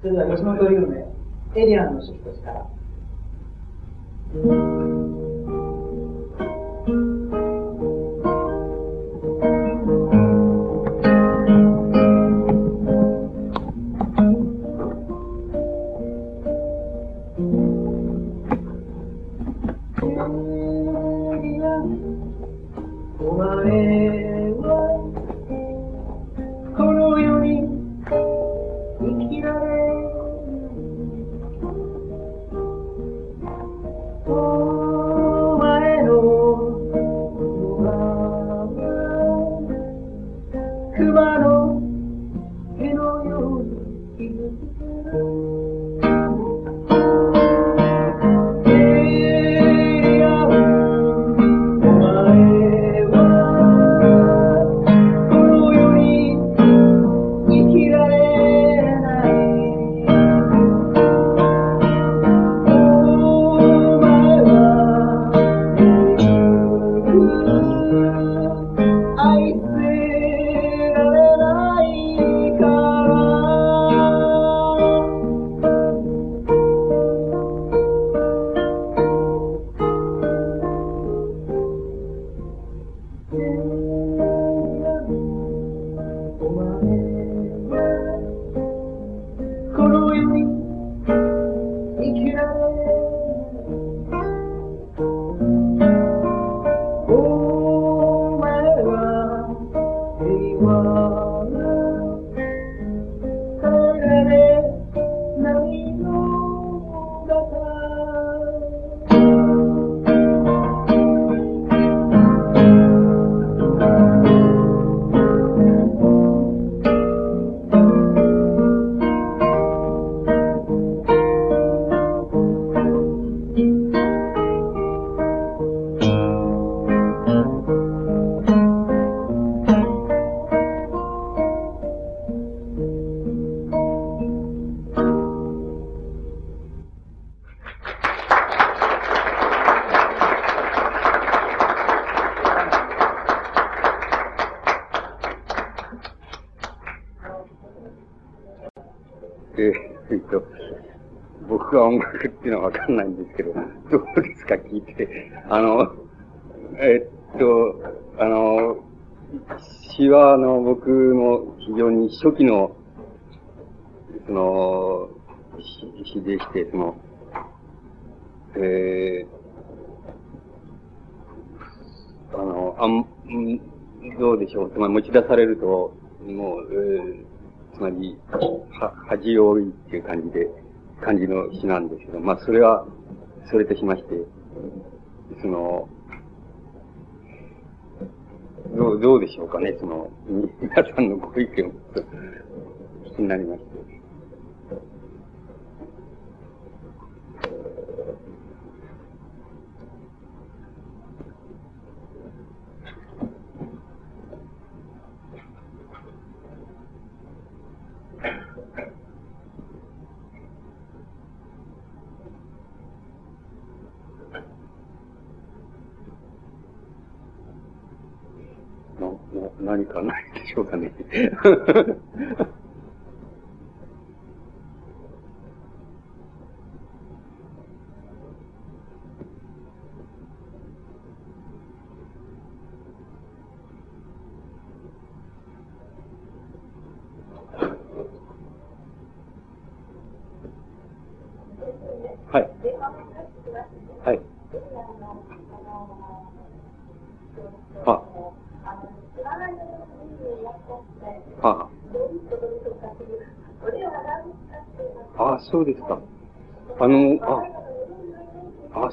それでは、吉本龍明、エリアンの出発から。書としたら。初期の、その、詩でして、その、えー、あの、あん、どうでしょう。つまり持ち出されると、もう、えー、つまり、は、恥多いっていう感じで、感じの詩なんですけど、まあ、それは、それとしまして、その、どう、どうでしょうかね、その、皆さんのご意見を、気になりまして。何かないでしょうかね。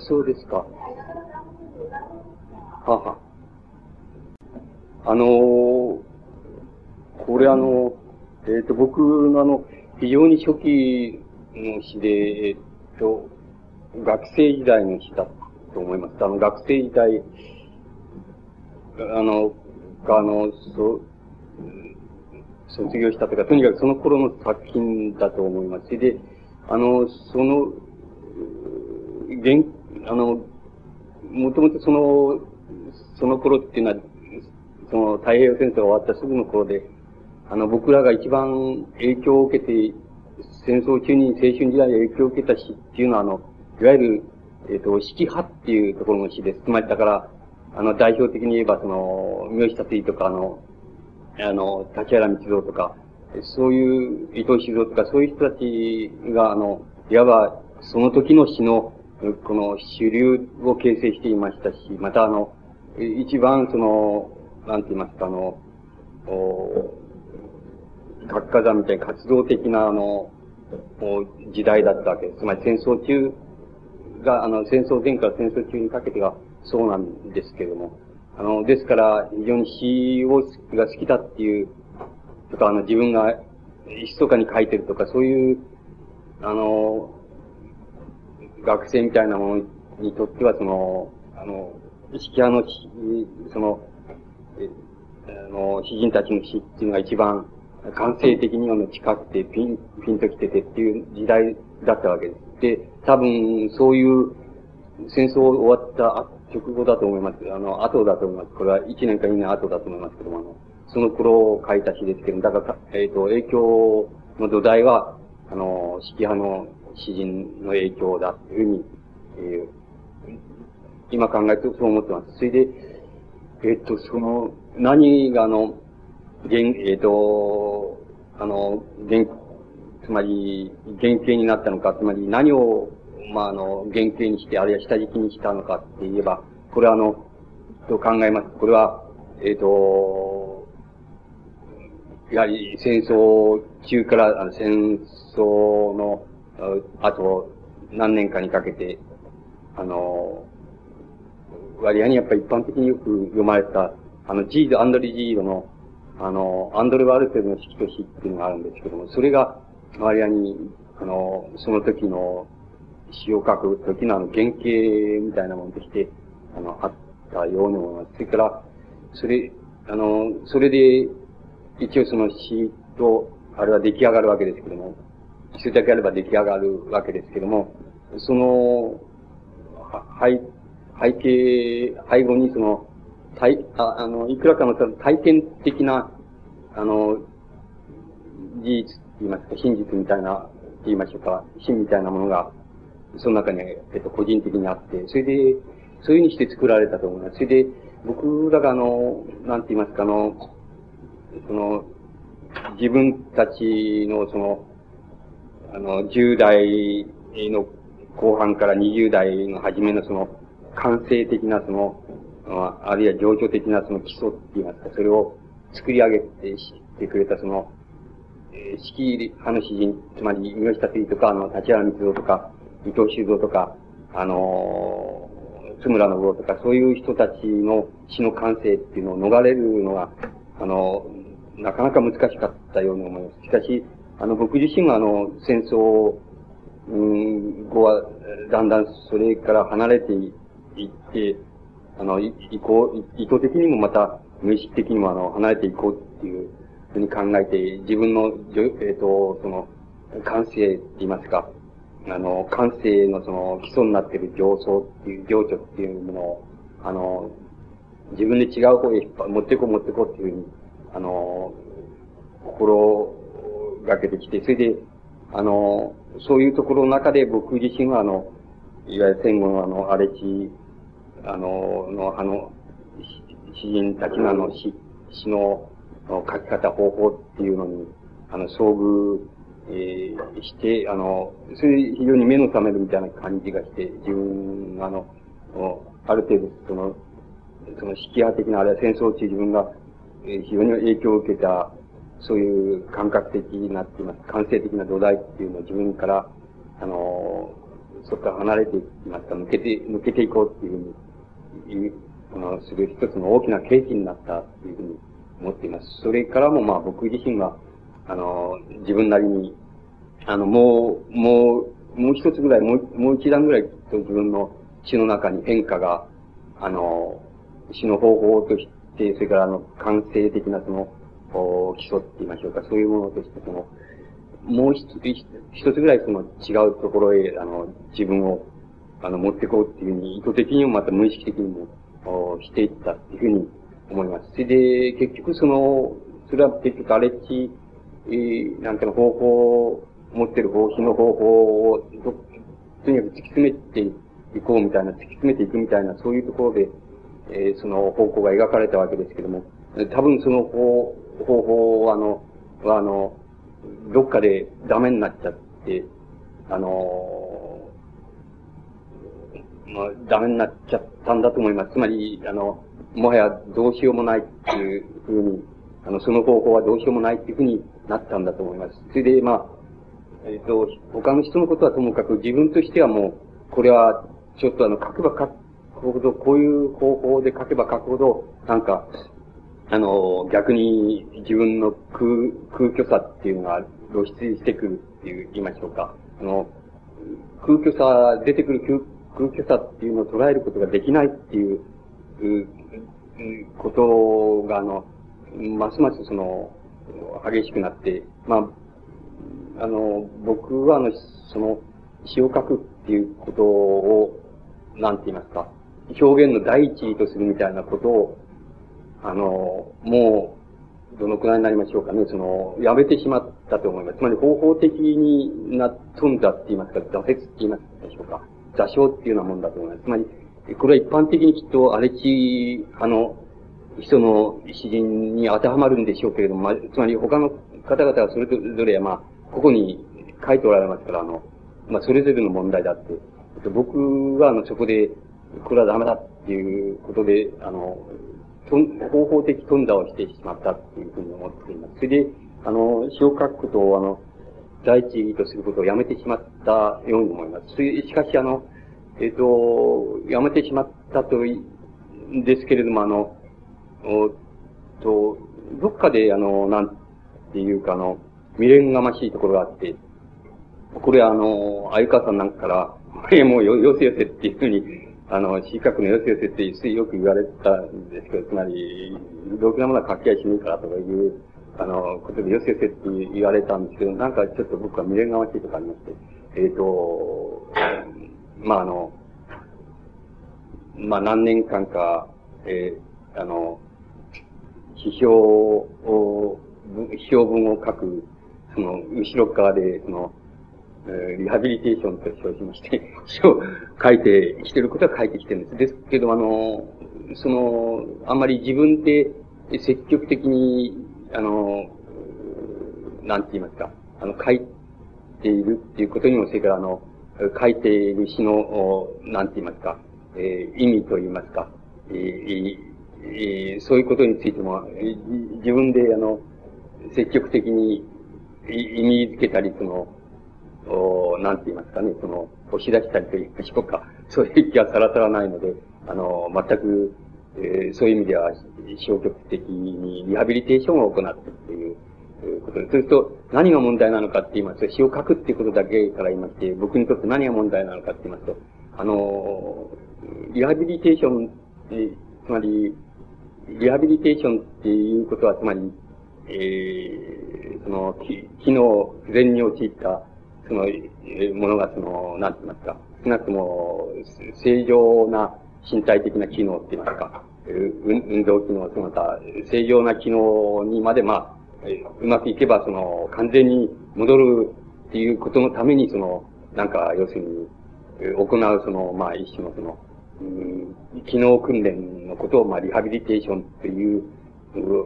そうですか。はは。あのー、これあの、えっ、ー、と、僕のあの、非常に初期の詩で、えっ、ー、と、学生時代の詩だと思います。あの、学生時代、あの、あの、そ、卒業したとか、とにかくその頃の作品だと思います。で、あの、その、現、あの、もともとその、その頃っていうのは、その太平洋戦争が終わったすぐの頃で、あの、僕らが一番影響を受けて、戦争中に青春時代に影響を受けた詩っていうのは、あの、いわゆる、えっ、ー、と、指揮派っていうところの詩です。つまりだから、あの、代表的に言えば、その、三好達とか、あの、あの、立原道蔵とか、そういう伊藤静夫とか、そういう人たちが、あの、いわば、その時の詩の、この主流を形成していましたし、またあの、一番その、なんて言いますか、あの、お学科座みたいな活動的な、あの、時代だったわけです。つまり戦争中が、あの、戦争前から戦争中にかけてがそうなんですけれども、あの、ですから、非常に詩を、が好きだっていう、とか、あの、自分が、密かに書いてるとか、そういう、あの、学生みたいなものにとっては、その、あの、式派のその、え、あの、詩人たちの詩っていうのが一番感性的には近くて、ピン、ピンと来ててっていう時代だったわけです。で、多分、そういう戦争終わった直後だと思います。あの、後だと思います。これは1年か2年後だと思いますけども、あの、その頃を書いた詩ですけども、だから、えっ、ー、と、影響の土台は、あの、式派の詩人の影響だというふうに、えー、今考えるとそう思ってます。それで、えっ、と、その、何があの、原、えっ、と、あの、原、つまり、原型になったのか、つまり何を、まあ、あの、原型にして、あるいは下敷きにしたのかって言えば、これはあの、と考えます。これは、えっ、ー、と、やはり戦争中から、あの戦争の、あと何年かにかけて、あの、割合にやっぱり一般的によく読まれた、あの、ジード、アンドリ・ジードの、あの、アンドレ・ワルテルの式と詩っていうのがあるんですけども、それが、割合に、あの、その時の詩を書く時のあの、原型みたいなものとして、あの、あったように思います。それから、それ、あの、それで、一応その詩と、あれは出来上がるわけですけども、それだけあれば出来上がるわけですけども、その、背、背景、背後にその、体、ああの、いくらかの体験的な、あの、事実って言いますか、真実みたいな、言いましょうか、真みたいなものが、その中に、えっと、個人的にあって、それで、そういうふうにして作られたと思います。それで、僕らがあの、なんて言いますか、あの、その、自分たちのその、あの、10代の後半から20代の初めのその、感性的なその、あるいは情緒的なその基礎って言いますか、それを作り上げてしてくれたその、えー、式派の詩人、つまり、三好達意とか、あの、立原光夫とか、伊藤修造とか、あのー、津村信夫とか、そういう人たちの詩の感性っていうのを逃れるのは、あの、なかなか難しかったように思います。しかし、あの、僕自身はあの、戦争、うん、後は、だんだんそれから離れていって、あの、い、こう、意図的にもまた、無意識的にもあの、離れていこうっていうふうに考えて、自分の、えっ、ー、と、その、感性って言いますか、あの、感性のその基礎になっている上層っていう、情緒っていうものを、あの、自分で違う方へ持ってこう持ってこうっていうふうに、あの、心がけてきて、それで、あの、そういうところの中で僕自身はあの、いわゆる戦後のあの、荒れ地あの、の、あの、詩人たちのあの詩、詩の書き方、方法っていうのに、あの、遭遇、えー、して、あの、それ非常に目の覚めるみたいな感じがして、自分が、あの、ある程度、その、その式派的な、あるいは戦争中自分が、非常に影響を受けた、そういう感覚的になっています。感性的な土台っていうのを自分から、あの、そこから離れていきますか、抜けて、抜けていこうっていうふうにこの、する一つの大きな契機になったというふうに思っています。それからもまあ僕自身は、あの、自分なりに、あの、もう、もう、もう一つぐらい、もう、もう一段ぐらいきっと自分の詩の中に変化が、あの、詩の方法として、それからあの、感性的なその、基礎って言いましょうか、そういうものとして、その、もう一つ、一つぐらいその違うところへ、あの、自分をあの、持っていこうっていうふうに、意図的にもまた無意識的にも、おしていったっていうふうに思います。それで、結局その、それは結局荒れ地、えー、なんていうの方法を持ってる方針の方法を、とにかく突き詰めていこうみたいな、突き詰めていくみたいな、そういうところで、えー、その方向が描かれたわけですけども、多分その方方法は、あの、あの、どっかでダメになっちゃって、あの、まあ、ダメになっちゃったんだと思います。つまり、あの、もはやどうしようもないっていうふうに、あの、その方法はどうしようもないっていうふうになったんだと思います。それで、まあ、えっ、ー、と、他の人のことはともかく自分としてはもう、これは、ちょっとあの、書けば書くほど、こういう方法で書けば書くほど、なんか、あの、逆に自分の空、空虚さっていうのが露出してくるっていう言いましょうか。あの、空虚さ、出てくる空虚さっていうのを捉えることができないっていう、ことが、あの、ますますその、激しくなって、まあ、あの、僕はあの、その、詩を書くっていうことを、なんて言いますか、表現の第一位とするみたいなことを、あの、もう、どのくらいになりましょうかね、その、やめてしまったと思います。つまり方法的にな、飛んだって言いますか、挫折って言いますでしょうか。座礁っていうようなもんだと思います。つまり、これは一般的にきっと荒れ地、あの、人の詩人に当てはまるんでしょうけれども、まあ、つまり他の方々はそれぞれ、まあ、ここに書いておられますから、あの、まあ、それぞれの問題だって。僕は、あの、そこで、これはダメだっていうことで、あの、方法的頓挫をしてしまったっていうふうに思っています。それで、あの、詩を書くことを、あの、第一義とすることをやめてしまったように思います。しかし、あの、えっ、ー、と、やめてしまったと、ですけれども、あの、おと、どっかで、あの、なんていうか、あの、未練がましいところがあって、これあの、相川さんなんかから、これもうよ、よせよせっていうふうに、あの、四角のよせよせってよく言われたんですけど、つまり、ろくなものは書き合いしねえからとかいう、あの、ことでよせよせって言われたんですけど、なんかちょっと僕は未練がましいとかありまして、えっ、ー、と、まあ、あの、まあ、何年間か、えー、あの、批評を、批評文を書く、その、後ろ側で、その、リハビリテーションと称しまして、詩 を書いてきてることは書いてきてるんです。ですけど、あの、その、あんまり自分で積極的に、あの、なんて言いますか、あの、書いているっていうことにも、それからあの、書いている詩の、なんて言いますか、えー、意味と言いますか、えーえー、そういうことについても、自分で、あの、積極的に意味づけたり、その、おなんて言いますかね、その、押し出したりと言いましょうか。そういう気はさらさらないので、あの、全く、えー、そういう意味では消極的にリハビリテーションを行っているということです。すると、何が問題なのかって言いますと、詩を書くっていうことだけから言いまして、僕にとって何が問題なのかって言いますと、あの、リハビリテーションって、つまり、リハビリテーションっていうことは、つまり、えー、その、機能不全に陥った、その、ものが、その、なんて言いますか、少なくとも、正常な身体的な機能って言いますか、運動機能、その他、正常な機能にまで、まあ、うまくいけば、その、完全に戻るっていうことのために、その、なんか、要するに、行う、その、まあ、一種のその、うん、機能訓練のことを、まあ、リハビリテーションっていう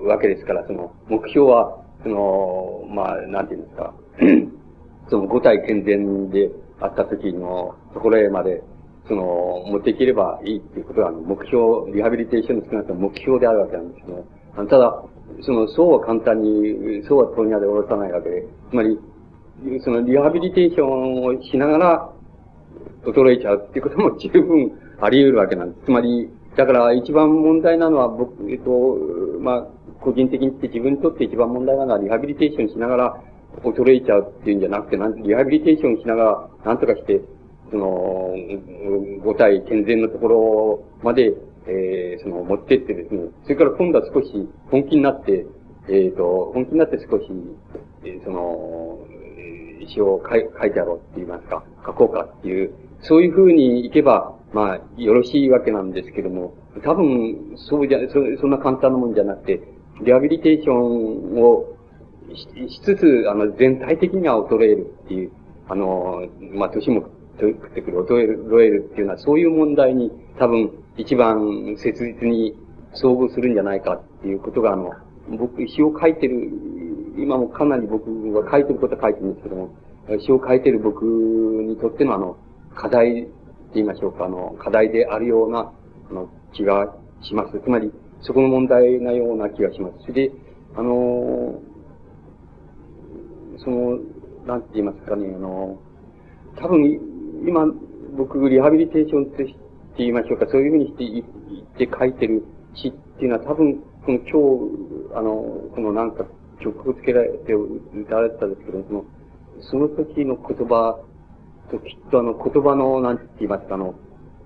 わけですから、その、目標は、その、まあ、なんて言うんですか、その五体健全であった時のところへまで、その、持っていければいいっていうことは、目標、リハビリテーションの少なくとも目標であるわけなんですね。ただ、その、そうは簡単に、そうは問屋で下ろさないわけで、つまり、そのリハビリテーションをしながら、衰えちゃうっていうことも十分あり得るわけなんです。つまり、だから一番問題なのは僕、えっと、まあ、個人的に言って自分にとって一番問題なのはリハビリテーションしながら衰えちゃうっていうんじゃなくて、なんリハビリテーションしながらなんとかして、その、五体健全のところまで、えー、その、持ってってですね、それから今度は少し本気になって、えっ、ー、と、本気になって少し、えー、その、詩を書い書いてやろうって言いますか、書こうかっていう、そういうふうにいけば、まあ、よろしいわけなんですけども、多分、そうじゃ、そそんな簡単なもんじゃなくて、リハビリテーションをしつつ、あの、全体的には衰えるっていう、あの、まあ、年も食ってくる、衰える、衰えるっていうのは、そういう問題に多分一番切実に遭遇するんじゃないかっていうことが、あの、僕、詩を書いてる、今もかなり僕が書いてることは書いてるんですけども、詩を書いてる僕にとってのあの、課題って言いましょうか、あの、課題であるような、あの、気がします。つまり、そこの問題なような気がします。それで、あの、その、なんて言いますかね、あの、多分、今、僕、リハビリテーションとして言いましょうか、そういうふうにして言って書いてる詩っていうのは多分、この今日、あの、このなんか曲をつけられて歌われてたんですけど、その、その時の言葉ときっとあの言葉の、なんて言いますか、あの、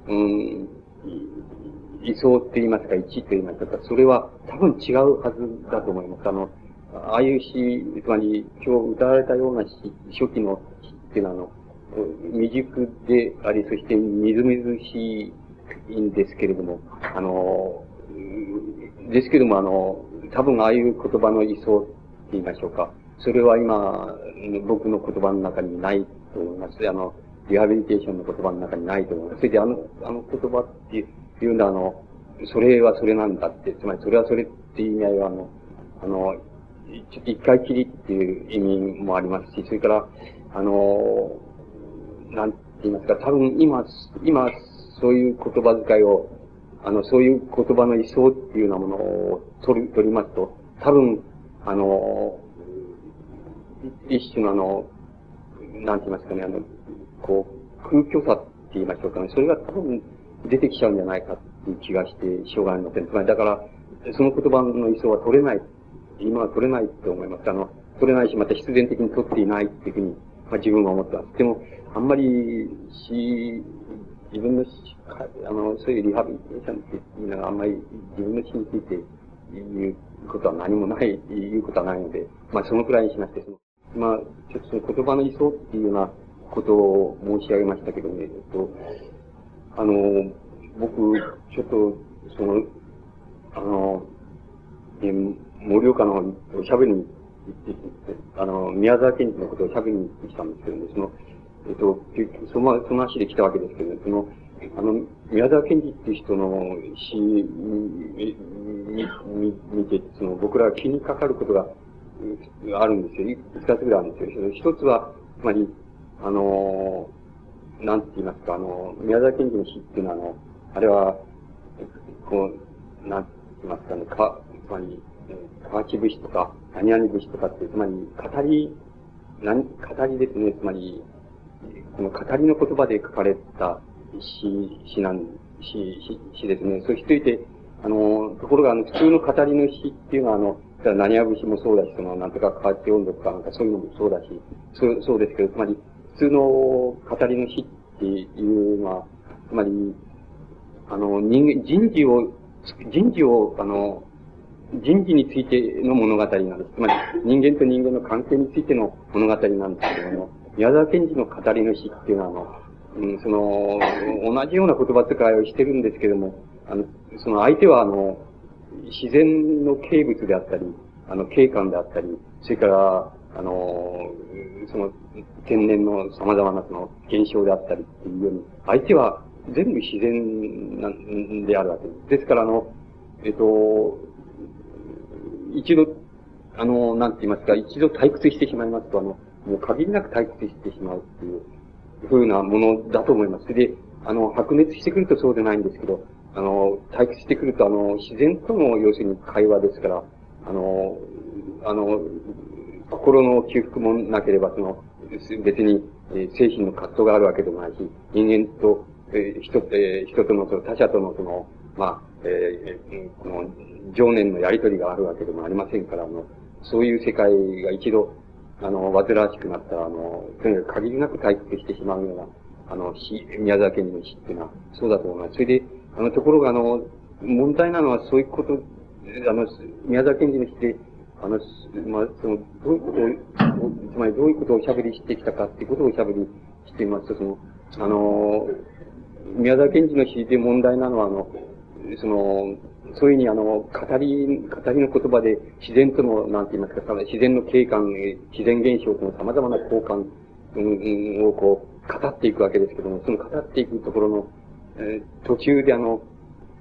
うん、理想って言いますか、一と言いますか、それは多分違うはずだと思います。あの、ああいう詩、つまり今日歌われたような詩、初期の詩っていうのは、あの、未熟であり、そしてみずみずしいんですけれども、あの、ですけども、あの、多分ああいう言葉の理想って言いましょうか。それは今、僕の言葉の中にないと思います。あの、リハビリテーションの言葉の中にないと思います。それであの、あの言葉っていうのは、あの、それはそれなんだって、つまりそれはそれっていう意味合いは、あの、あの、ちょっと一回きりっていう意味もありますし、それから、あの、なんて言いますか、多分今、今、そういう言葉遣いを、あの、そういう言葉の理想っていうようなものを取る、取りますと、多分、あの、一種のあの、なんて言いますかね、あの、こう、空虚さって言いましょうかね。それが多分出てきちゃうんじゃないかっていう気がして、しょうがありません。つまり、だから、その言葉の意想は取れない。今は取れないと思います。あの、取れないし、また必然的に取っていないっていうふうに、まあ、自分は思ってます。でも、あんまり、し、自分のあの、そういうリハビリテーションっていうのはあんまり自分の死について言うことは何もない、言うことはないので、まあそのくらいにしまして、そのまあ、ちょっとその言葉の理想っていうようなことを申し上げましたけどね、えっと、あの、僕、ちょっと、その、あの、え盛岡のおしゃべりに行ってあの、宮沢賢治のことをしゃべりに行ってきたんですけどね、その、えっと、その、その足で来たわけですけど、ね、その、あの、宮沢賢治っていう人の詩、見、見て、その、僕ら気にかかることがあるんですよ。二つぐらいあるんですよ。一つは、つまり、あの、なんて言いますか、あの、宮沢賢治の詩っていうのは、あの、あれは、こう、なんて言いますかね、か、つまり、河内節とか、何々節とかって、つまり、語り、何、語りですね、つまり、この語りの言葉で書かれた詩、詩なん、詩、詩、ですね。そしていて、あの、ところが、あの、普通の語りの詩っていうのは、あの、何や節もそうだし、その、なんとか河内音読かなんかそういうのもそうだし、そう、そうですけど、つまり、普通の語りの詩っていうのは、つまり、あの、人、人事を、人事を、あの、人事についての物語なんです。つまり、人間と人間の関係についての物語なんですけれども、宮沢賢治の語りの詩っていうのは、あの、うん、その、同じような言葉遣いをしてるんですけども、あの、その相手は、あの、自然の景物であったり、あの、景観であったり、それから、あの、その、天然の様々なその、現象であったりっていうように、相手は全部自然なんであるわけです。ですから、あの、えっと、一度、あの、なんて言いますか、一度退屈してしまいますと、あの、もう限りなく退屈してしまうっていう、ふうなものだと思います。で、あの、白熱してくるとそうでないんですけど、あの、退屈してくると、あの、自然との、要するに会話ですから、あの、あの、心の起伏もなければ、その、別に、え精神の葛藤があるわけでもないし、人間と、えー、人、えー、人との、その他者との、その、まあ、えー、この、情念のやりとりがあるわけでもありませんから、あの、そういう世界が一度、あの、煩わしくなったら、あの、とにかく限りなく退屈してしまうような、あの、詩、宮沢賢治の詩っていうのは、そうだと思います。それで、あの、ところが、あの、問題なのはそういうこと、あの、宮沢賢治の詩で、あの、まあ、その、どういうことを、つまりどういうことをおしゃべりしてきたかっていうことをおしゃべりしていますと、その、あの、宮沢賢治の詩で問題なのは、あの、その、そういうふうにあの、語り、語りの言葉で自然との、なんて言いますか、自然の景観、自然現象との様々な交換、うん、をこう、語っていくわけですけども、その語っていくところの、えー、途中であの、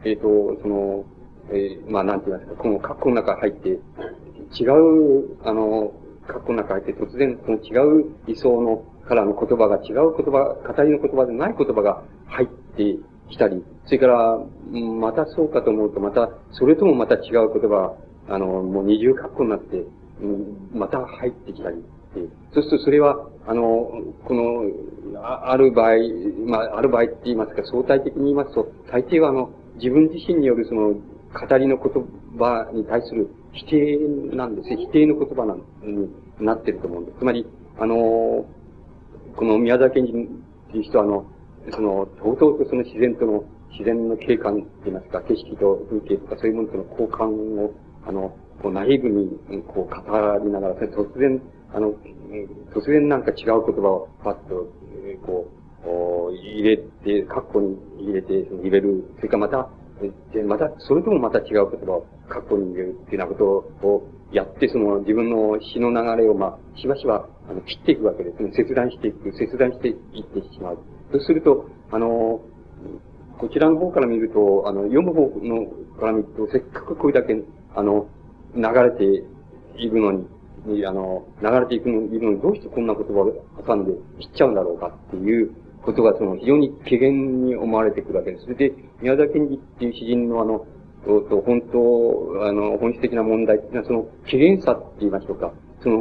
えっ、ー、と、その、えー、まあ、なんて言いますか、この括弧の中入って、違う、あの、括弧の中入って突然、その違う理想の、からの言葉が違う言葉、語りの言葉でない言葉が入ってきたり、それから、またそうかと思うと、また、それともまた違う言葉、あの、もう二重括弧になって、また入ってきたり、そうするとそれは、あの、この、ある場合、まあ、ある場合って言いますか、相対的に言いますと、大抵はあの、自分自身によるその、語りの言葉に対する否定なんです否定の言葉なになってると思うんです。つまり、あの、この宮崎賢治っていう人は、あの、その、とうとうとその自然との、自然の景観って言いますか、景色と風景とかそういうものとの交換を、あの、こう、ナイブに、こう、語りながら、突然、あの、突然なんか違う言葉をパッと、え、こう、入れて、括弧に入れて、入れる。それからまた、で、また、それともまた違う言葉を括弧に入れるっていうようなことをやって、その自分の詩の流れを、まあ、しばしば、あの、切っていくわけですね。切断していく、切断していってしまう。そうすると、あの、こちらの方から見ると、あの、読む方のから見ると、せっかくこれだけ、あの、流れているのに、あの、流れていくのに、どうしてこんな言葉を挟んで切っちゃうんだろうかっていうことが、その、非常に軽減に思われてくるわけです。それで、宮沢賢治っていう詩人のあの、と、と、本当、あの、本質的な問題っていうのは、その、軽減さって言いましょうか。その、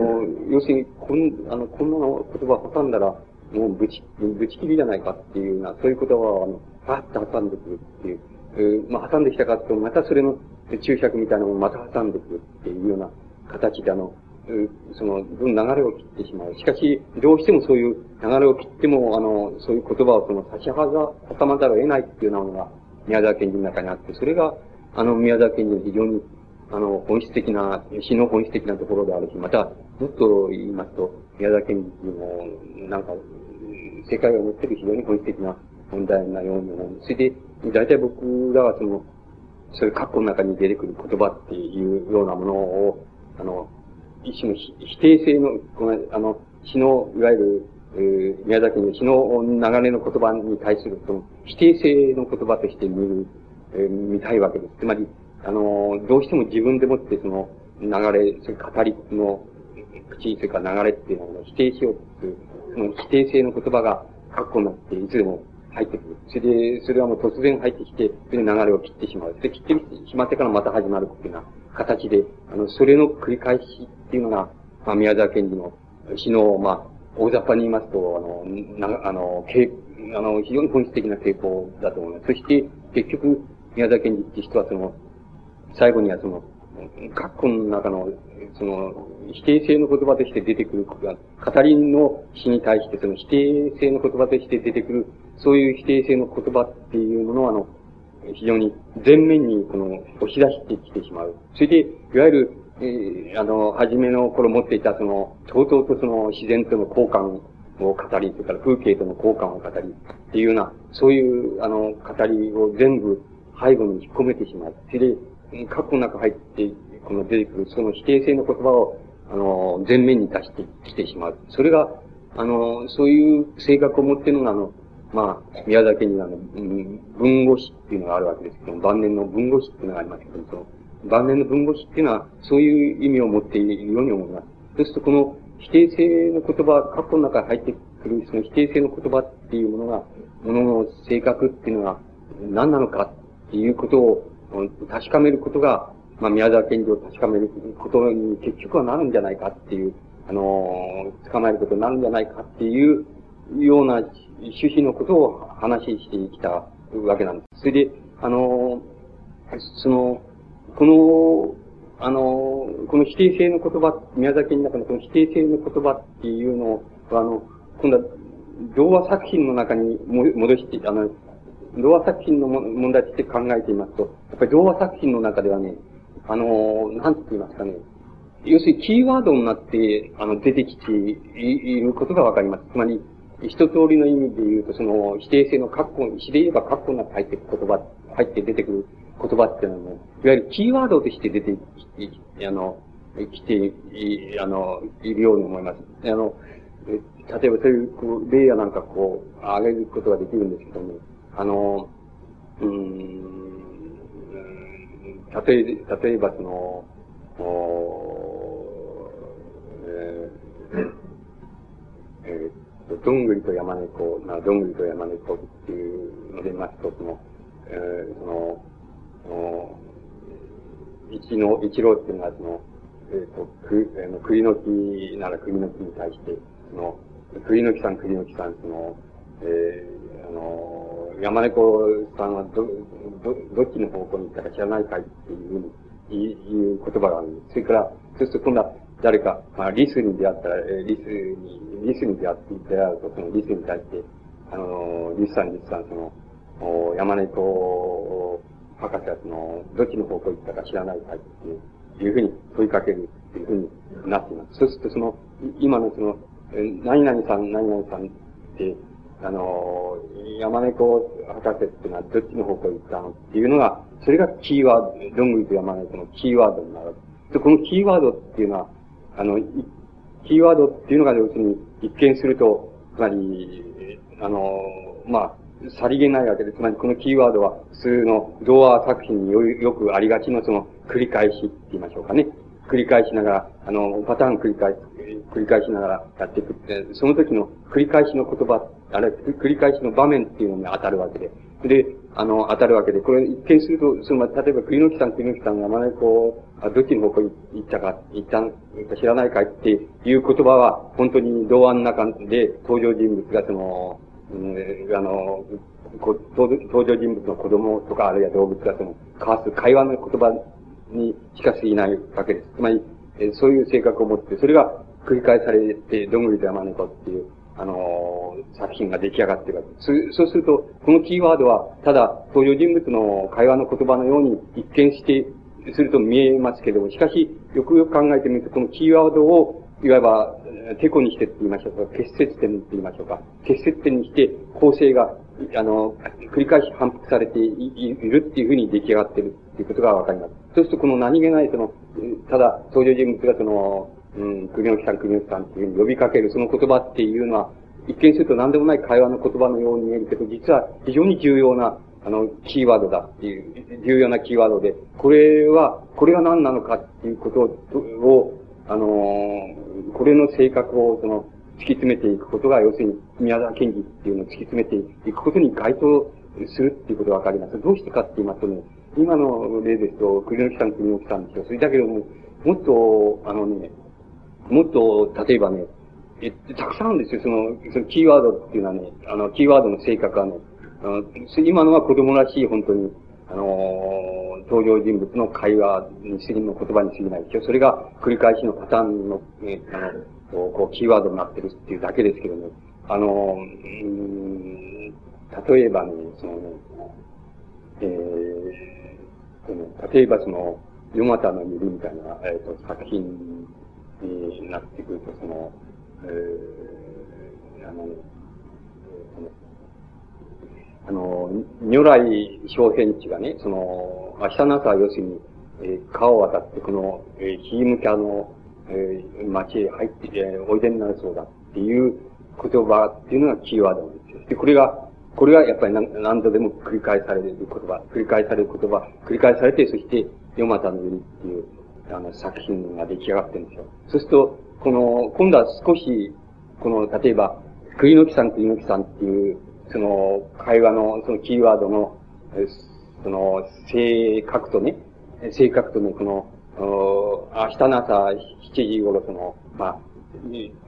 要するに、こん、あの、こんな言葉を挟んだら、もうぶち、ぶち切りじゃないかっていうような、そういう言葉を、あの、パッと挟んでくるっていう。えー、まあ、挟んできたかと、またそれの注釈みたいなのをまた挟んでくるっていうような形で、あの、その、流れを切ってしまう。しかし、どうしてもそういう流れを切っても、あの、そういう言葉をその差し挟まざるを得ないっていうようなのが、宮沢賢治の中にあって、それが、あの、宮沢賢治の非常に、あの、本質的な、詩の本質的なところであるし、また、もっと言いますと、宮沢賢治も、なんか、世界を持ってる非常に本質的な問題なように思う。それで、大体僕らはその、そういう括弧の中に出てくる言葉っていうようなものを、あの、一種の否定性の、この、あの、詩の、いわゆる、えー、宮崎の詩の流れの言葉に対する、その、否定性の言葉として見る、えー、見たいわけです。つまり、あの、どうしても自分でもってその、流れ、それ語りの、口、それから流れっていうのを否定しようという、その否定性の言葉が、括弧になって、いつでも入ってくる。それで、それはもう突然入ってきて、それで流れを切ってしまう。で、切ってしまってからまた始まるっていうような形で、あの、それの繰り返しっていうのが、まあ、宮沢賢治の詩の、まあ、大雑把に言いますと、あの、な、あの、けあの、非常に本質的な傾向だと思います。そして、結局、宮沢賢治って人はその、最後にはその、括弧の中の、その、否定性の言葉として出てくる、語りの詩に対してその否定性の言葉として出てくる、そういう否定性の言葉っていうものをあの、非常に前面にこの押し出してきてしまう。それで、いわゆる、えー、あの、初めの頃持っていたその、とうとうとその自然との交換を語り、それから風景との交換を語り、っていうような、そういう、あの、語りを全部背後に引っ込めてしまう。それで、過去の中入って、この出てくる、その否定性の言葉を、あの、前面に出してきてしまう。それが、あの、そういう性格を持っているのが、あの、まあ、宮崎にあの、文語詩っていうのがあるわけですけど晩年の文語詩っていうのがありますけど、その、晩年の文語詩っていうのは、そういう意味を持っているように思います。そうすると、この否定性の言葉、過去の中に入ってくる、その否定性の言葉っていうものが、ものの性格っていうのが何なのかっていうことを確かめることが、まあ、宮沢賢治を確かめることに結局はなるんじゃないかっていう、あの、捕まえることになるんじゃないかっていうような趣旨のことを話してきたわけなんです。それで、あの、その、この、あの、この否定性の言葉、宮崎の中のこの否定性の言葉っていうのを、あの、今度は、童話作品の中に戻して、あの、童話作品の問題として考えていますと、やっぱり童話作品の中ではね、あの、なんて言いますかね、要するにキーワードになって、あの、出てきていることがわかります。つまり、一通りの意味で言うと、その、否定性の括弧、詩で言えば括弧の中入っていく言葉、入って出てくる言葉っていうのも、いわゆるキーワードとして出てきて、あの、来てい、あの、いるように思います。あの、例えばそういう、こう、例やなんかこう、挙げることができるんですけども、あの、うん、例え、例えばその、おえー、えー、どんぐりと山猫、な、どんぐりと山猫っていうので言いますと、その、えー、その、お一の、一郎っていうのはその、えっ、ー、と、く、えー、栗の木なら栗の木に対して、その、栗の木さん、栗の木さん、その、えー、あの、山猫さんはど、ど、どっちの方向に行ったか知らないかいっていうふうにいう言葉があるんです。それから、そうすると今度は誰か、まあ、リスに出会ったら、え、リスに、リスに出会って、出会うと、そのリスに対して、あの、リスさん、リスさん、その、お山猫博士はその、どっちの方向に行ったか知らないかいっていうふうに問いかけるっていうふうになっています。そうするとその、今のその、何々さん、何々さんって、あの、山猫博士っていうのはどっちの方向に行ったのっていうのが、それがキーワード、どんぐりと山猫のキーワードになる。で、このキーワードっていうのは、あの、キーワードっていうのが要するに、一見すると、つまり、あの、まあ、さりげないわけで、つまりこのキーワードは普通の童話作品によくありがちのその繰り返しって言いましょうかね。繰り返しながら、あの、パターン繰り返し、繰り返しながらやっていくって、その時の繰り返しの言葉、あれ、繰り返しの場面っていうのに当たるわけで。で、あの、当たるわけで、これ一見すると、その、例えば栗の木さん、栗の木さんが山猫あどっちの方向に行ったか、行ったんか知らないかっていう言葉は、本当に童話の中で登場人物がその、うん、あの、登場人物の子供とか、あるいは動物がその、交わす会話の言葉にしか過ぎないわけです。つまり、そういう性格を持って、それが繰り返されて、どんぐりと山猫っていう、あのー、作品が出来上がってるわけです。そうすると、このキーワードは、ただ、登場人物の会話の言葉のように一見して、すると見えますけども、しかし、よくよく考えてみると、このキーワードを、いわば、テコにしてって言いましょうか、結節点って言いましょうか、結節点にして、構成が、あの、繰り返し反復されているっていうふうに出来上がってるっていうことがわかります。そうすると、この何気ない、その、ただ、登場人物がその、うん、国吉さん、国吉さんっていうふうに呼びかける、その言葉っていうのは、一見すると何でもない会話の言葉のように見えるけど、実は非常に重要な、あの、キーワードだっていう、重要なキーワードで、これは、これが何なのかっていうことを、あのー、これの性格を、その、突き詰めていくことが、要するに、宮沢賢治っていうのを突き詰めていくことに該当するっていうことがわかります。どうしてかって言いますとね、今の例ですと、栗の木さん、栗の木さんですよ。それだけども、もっと、あのね、もっと、例えばね、え、たくさんあるんですよ。その、そのキーワードっていうのはね、あの、キーワードの性格はね、あの今のは子供らしい、本当に、あのー、登場人物の会話に過ぎの言葉に過ぎないですよ。それが繰り返しのパターンの、ね、あの、こう、キーワードになってるっていうだけですけどね。あの、うん、例えばね、そのね、えー、例えばその、ヨマタのゆりみたいな、えっ、ー、と、作品になってくると、その、えー、あの、あの、如来小編地がね、その、明日の朝要するに、えー、川を渡ってこの、えー、ヒームキャの、えー、町へ入って、えー、おいでになるそうだっていう言葉っていうのがキーワードなんですよ。で、これが、これがやっぱり何度でも繰り返される言葉、繰り返される言葉、繰り返されて、そして、ヨマタのゆりっていう、あの、作品が出来上がってるんですよ。そうすると、この、今度は少し、この、例えば、栗の木さん、栗の木さんっていう、その、会話の、そのキーワードの、その、性格とね、性格とね、この、明日の朝7時頃、その、まあ、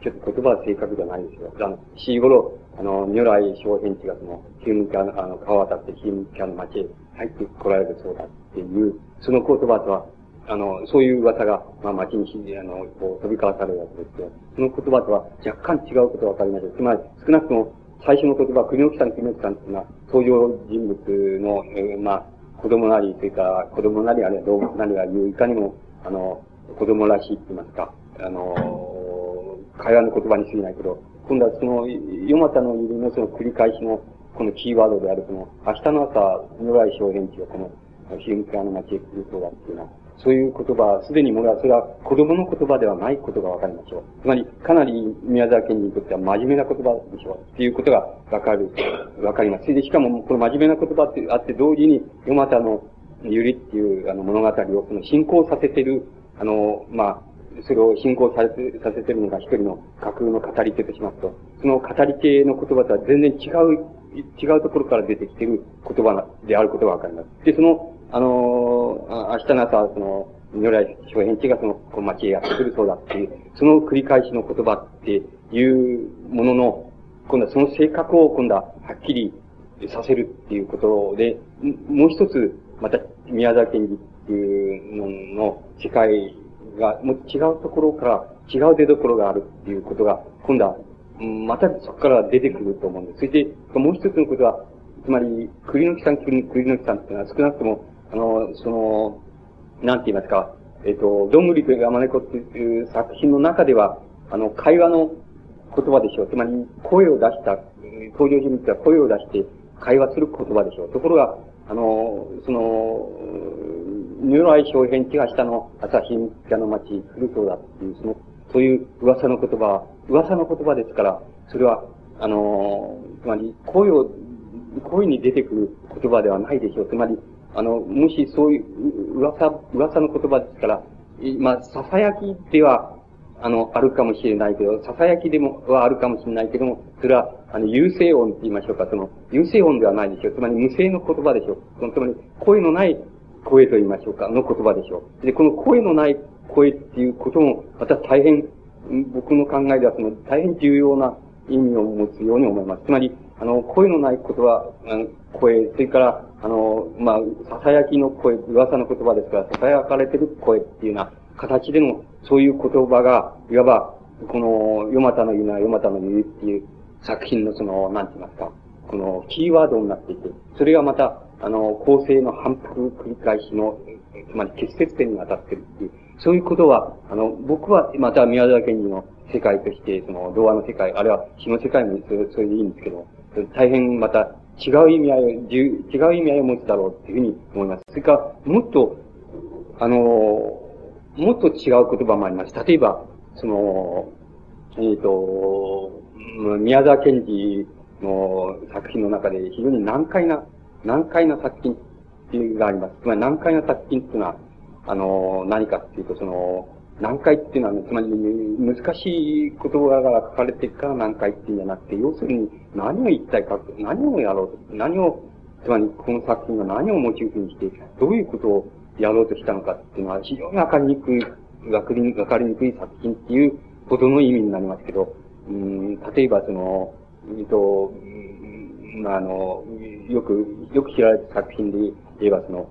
ちょっと言葉は正確じゃないですよ。あの、7時頃、あの、如来小編地がその、ヒムキャの、あの、川渡ってヒムキャの町へ入って来られるそうだっていう、その言葉とは、あの、そういう噂が、まあ、町に、あの、こう、飛び交わされるわけですけど、その言葉とは若干違うことがわかります。つまり、少なくとも、最初の言葉、国置さん、国置さんっていうのは、登場人物の、えー、まあ、子供なり、それか子供なり、あるいは動物なりが言う、いかにも、あの、子供らしいって言いますか、あの、会話の言葉に過ぎないけど、今度はその、ヨマタの指のその繰り返しの、このキーワードである、その、明日の朝、如来小編地がこの、ヒムカの町へ来るそうだっていうのは、そういう言葉、すでにもそれは子供の言葉ではないことがわかりましょう。つまり、かなり宮沢県にとっては真面目な言葉でしょう。っていうことがわかる、わかります。それで、しかも、この真面目な言葉ってあって同時に、ヨマタのゆりっていうあの物語をその進行させてる、あの、まあ、それを進行させさせてるのが一人の架空の語り手としますと、その語り手の言葉とは全然違う、違うところから出てきてる言葉であることがわかります。で、その、あの、明日の朝、その、如来小編地がその、この町へやってくるそうだっていう、その繰り返しの言葉っていうものの、今度はその性格を今度ははっきりさせるっていうことで、もう一つ、また宮沢賢治っていうのの世界が、もう違うところから、違う出所があるっていうことが、今度は、またそこから出てくると思うんです。それで、もう一つのことは、つまり、栗の木さん、栗の木さんっていうのは少なくとも、あの、その、なんて言いますか、えっ、ー、と、どんぐりとやまねこっていう作品の中では、あの、会話の言葉でしょう。つまり、声を出した、登場人物が声を出して会話する言葉でしょう。ところが、あの、その、如来小編地が下の朝日茶の町、古そうだっていう、その、そういう噂の言葉、噂の言葉ですから、それは、あの、つまり、声を、声に出てくる言葉ではないでしょう。つまり、あの、もしそういう噂、噂の言葉ですから、まあ、囁きでは、あの、あるかもしれないけど、囁きでも、はあるかもしれないけども、それは、あの、有声音って言いましょうか、その、有声音ではないでしょう。つまり無声の言葉でしょう。そのつまり、声のない声と言いましょうか、の言葉でしょう。で、この声のない声っていうことも、また大変、僕の考えではその、大変重要な意味を持つように思います。つまり、あの、声のない言葉、声、それから、あの、まあ、囁きの声、噂の言葉ですから、囁かれてる声っていうような形での、そういう言葉が、いわば、この、ヨマタの言うな、ヨマタの言うっていう作品のその、なんて言いますか、この、キーワードになっていて、それがまた、あの、構成の反復繰り返しの、つまり結節点に当たってるっていう、そういうことは、あの、僕は、また宮沢賢治の世界として、その、童話の世界、あるいは詩の世界もそれそれでいいんですけど、大変また違う意味合いを、違う意味合いを持つだろうっていうふうに思います。それから、もっと、あの、もっと違う言葉もあります。例えば、その、えっ、ー、と、宮沢賢治の作品の中で非常に難解な、難解な作品っていうのがあります。つまり難解な作品っていうのは、あの、何かっていうと、その、難解っていうのは、ね、つまり難しい言葉が書かれてるから難解っていうんじゃなくて、要するに何を言いたいか、何をやろうと、何を、つまりこの作品が何をモチーフにして、どういうことをやろうとしたのかっていうのは非常にわかりにくい、わかりにくい作品っていうことの意味になりますけど、うん、例えばその、えっと、まあ、あの、よく、よく知られた作品で言えばその、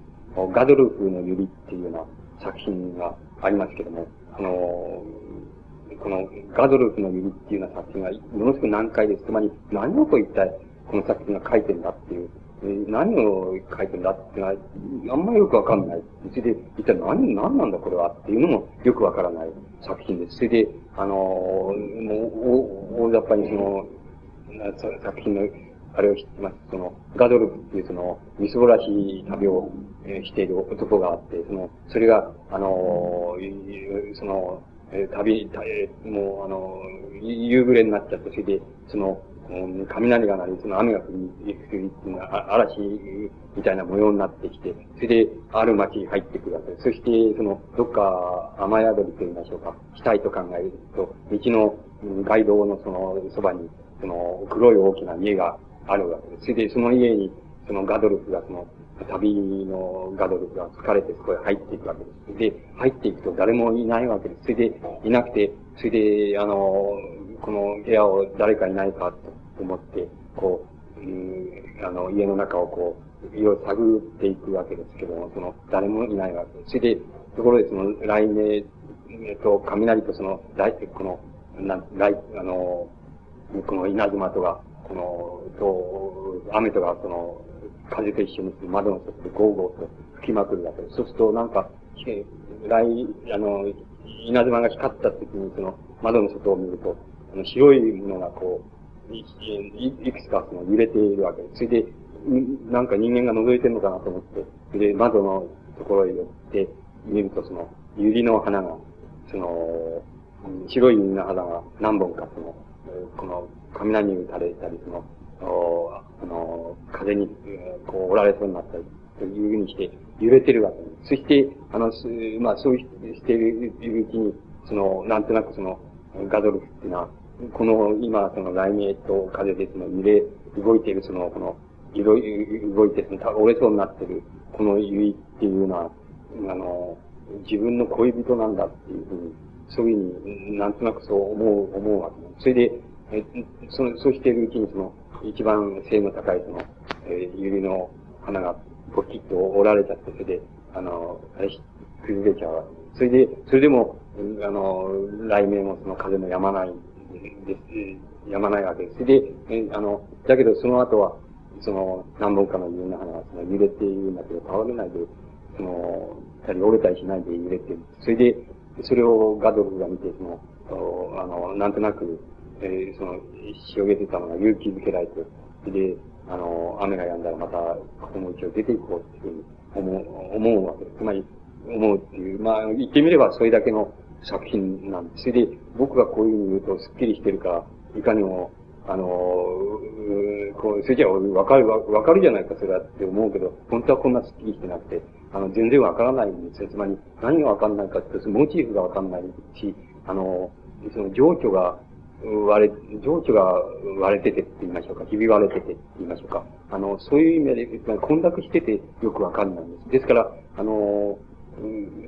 ガドルフの指っていうような作品がありますけども、あの、このガドルフの指っていうような作品がものすごく難解です。つまり何をこう一体この作品が書いてんだっていう、何を書いてんだっていうのは、あんまりよくわかんない。うちで一体何、何なんだこれはっていうのもよくわからない作品です。それで、あのもう、大雑把にその、作品のあれを知ってます。その、ガドルフっていうその、みすぼらしい旅を、している男があって、その、それが、あのその、え旅、もう、あの夕暮れになっちゃって、それで、その、雷が鳴り、その雨が降り、降り、嵐みたいな模様になってきて、それで、ある町に入ってくるわけです。そして、その、どっか雨宿りと言いましょうか、したいと考えると、道の街道のその、そばに、その、黒い大きな家があるわけです。それで、その家に、そのガドルフが、その、旅のガドルフが疲れてそこへ入っていくわけです。で、入っていくと誰もいないわけです。それで、いなくて、それで、あの、この部屋を誰かいないかと思って、こう、うん、あの、家の中をこう、いろいろ探っていくわけですけども、その、誰もいないわけです。それで、ところでその、来年、えっと、雷とその、来、この、な、来、あの、この稲妻とが、この、と、雨とか、その、風と一緒に窓の外でゴーゴーと吹きまくるわけです。そうすると、なんか、来、あの、稲妻が光った時に、その、窓の外を見ると、あの白いものがこう、いいくつかその揺れているわけです。それで、なんか人間が覗いてるのかなと思って、で、窓のところへ寄って見ると、その、百合の花が、その、白い百合の花が何本か、その、この、雷に打たれたり、その、あの、風に、こう、おられそうになったり、というふうにして揺れてるわけです。そして、あの、すまあ、そうしているうちに、その、なんとなくその、ガドルフっていうのは、この、今、その、雷鳴と風でその、揺れ、動いている、その、この、動いて、その、折れそうになってる、この結っていうのは、あの、自分の恋人なんだっていうふうに、そういうふうになんとなくそう思う、思うわけです。それで、えそ、そうしているうちにその、一番性の高いその、えー、百合の花がポキッと折られちゃって、それで、あの、あれ、崩れちゃうそれで、それでも、あの、雷鳴もその風も止まないです、止まないわけです。それで、えあの、だけどその後は、その、何本かの有名な花がその揺れているんだけど、倒れないで、その、たり折れたりしないで揺れてる。それで、それをガドルが見て、その、あの、なんとなく、えー、その、広げてたのが勇気づけられて、で、あの、雨が止んだらまた、この家を出ていこうっていうふうに思う、思うわけです。つまり、思うっていう、まあ、言ってみればそれだけの作品なんです。それで、僕がこういうふうに言うと、スッキリしてるか、いかにも、あの、こう、それじゃわかる、わかるじゃないか、それはって思うけど、本当はこんなスッキリしてなくて、あの、全然わからないんですよ。つまり、何がわかんないかって、モチーフがわかんないし、あの、その情緒が割れ、情緒が割れててって言いましょうか、ひび割れててって言いましょうか。あの、そういう意味で、混濁しててよくわかんないんです。ですから、あの、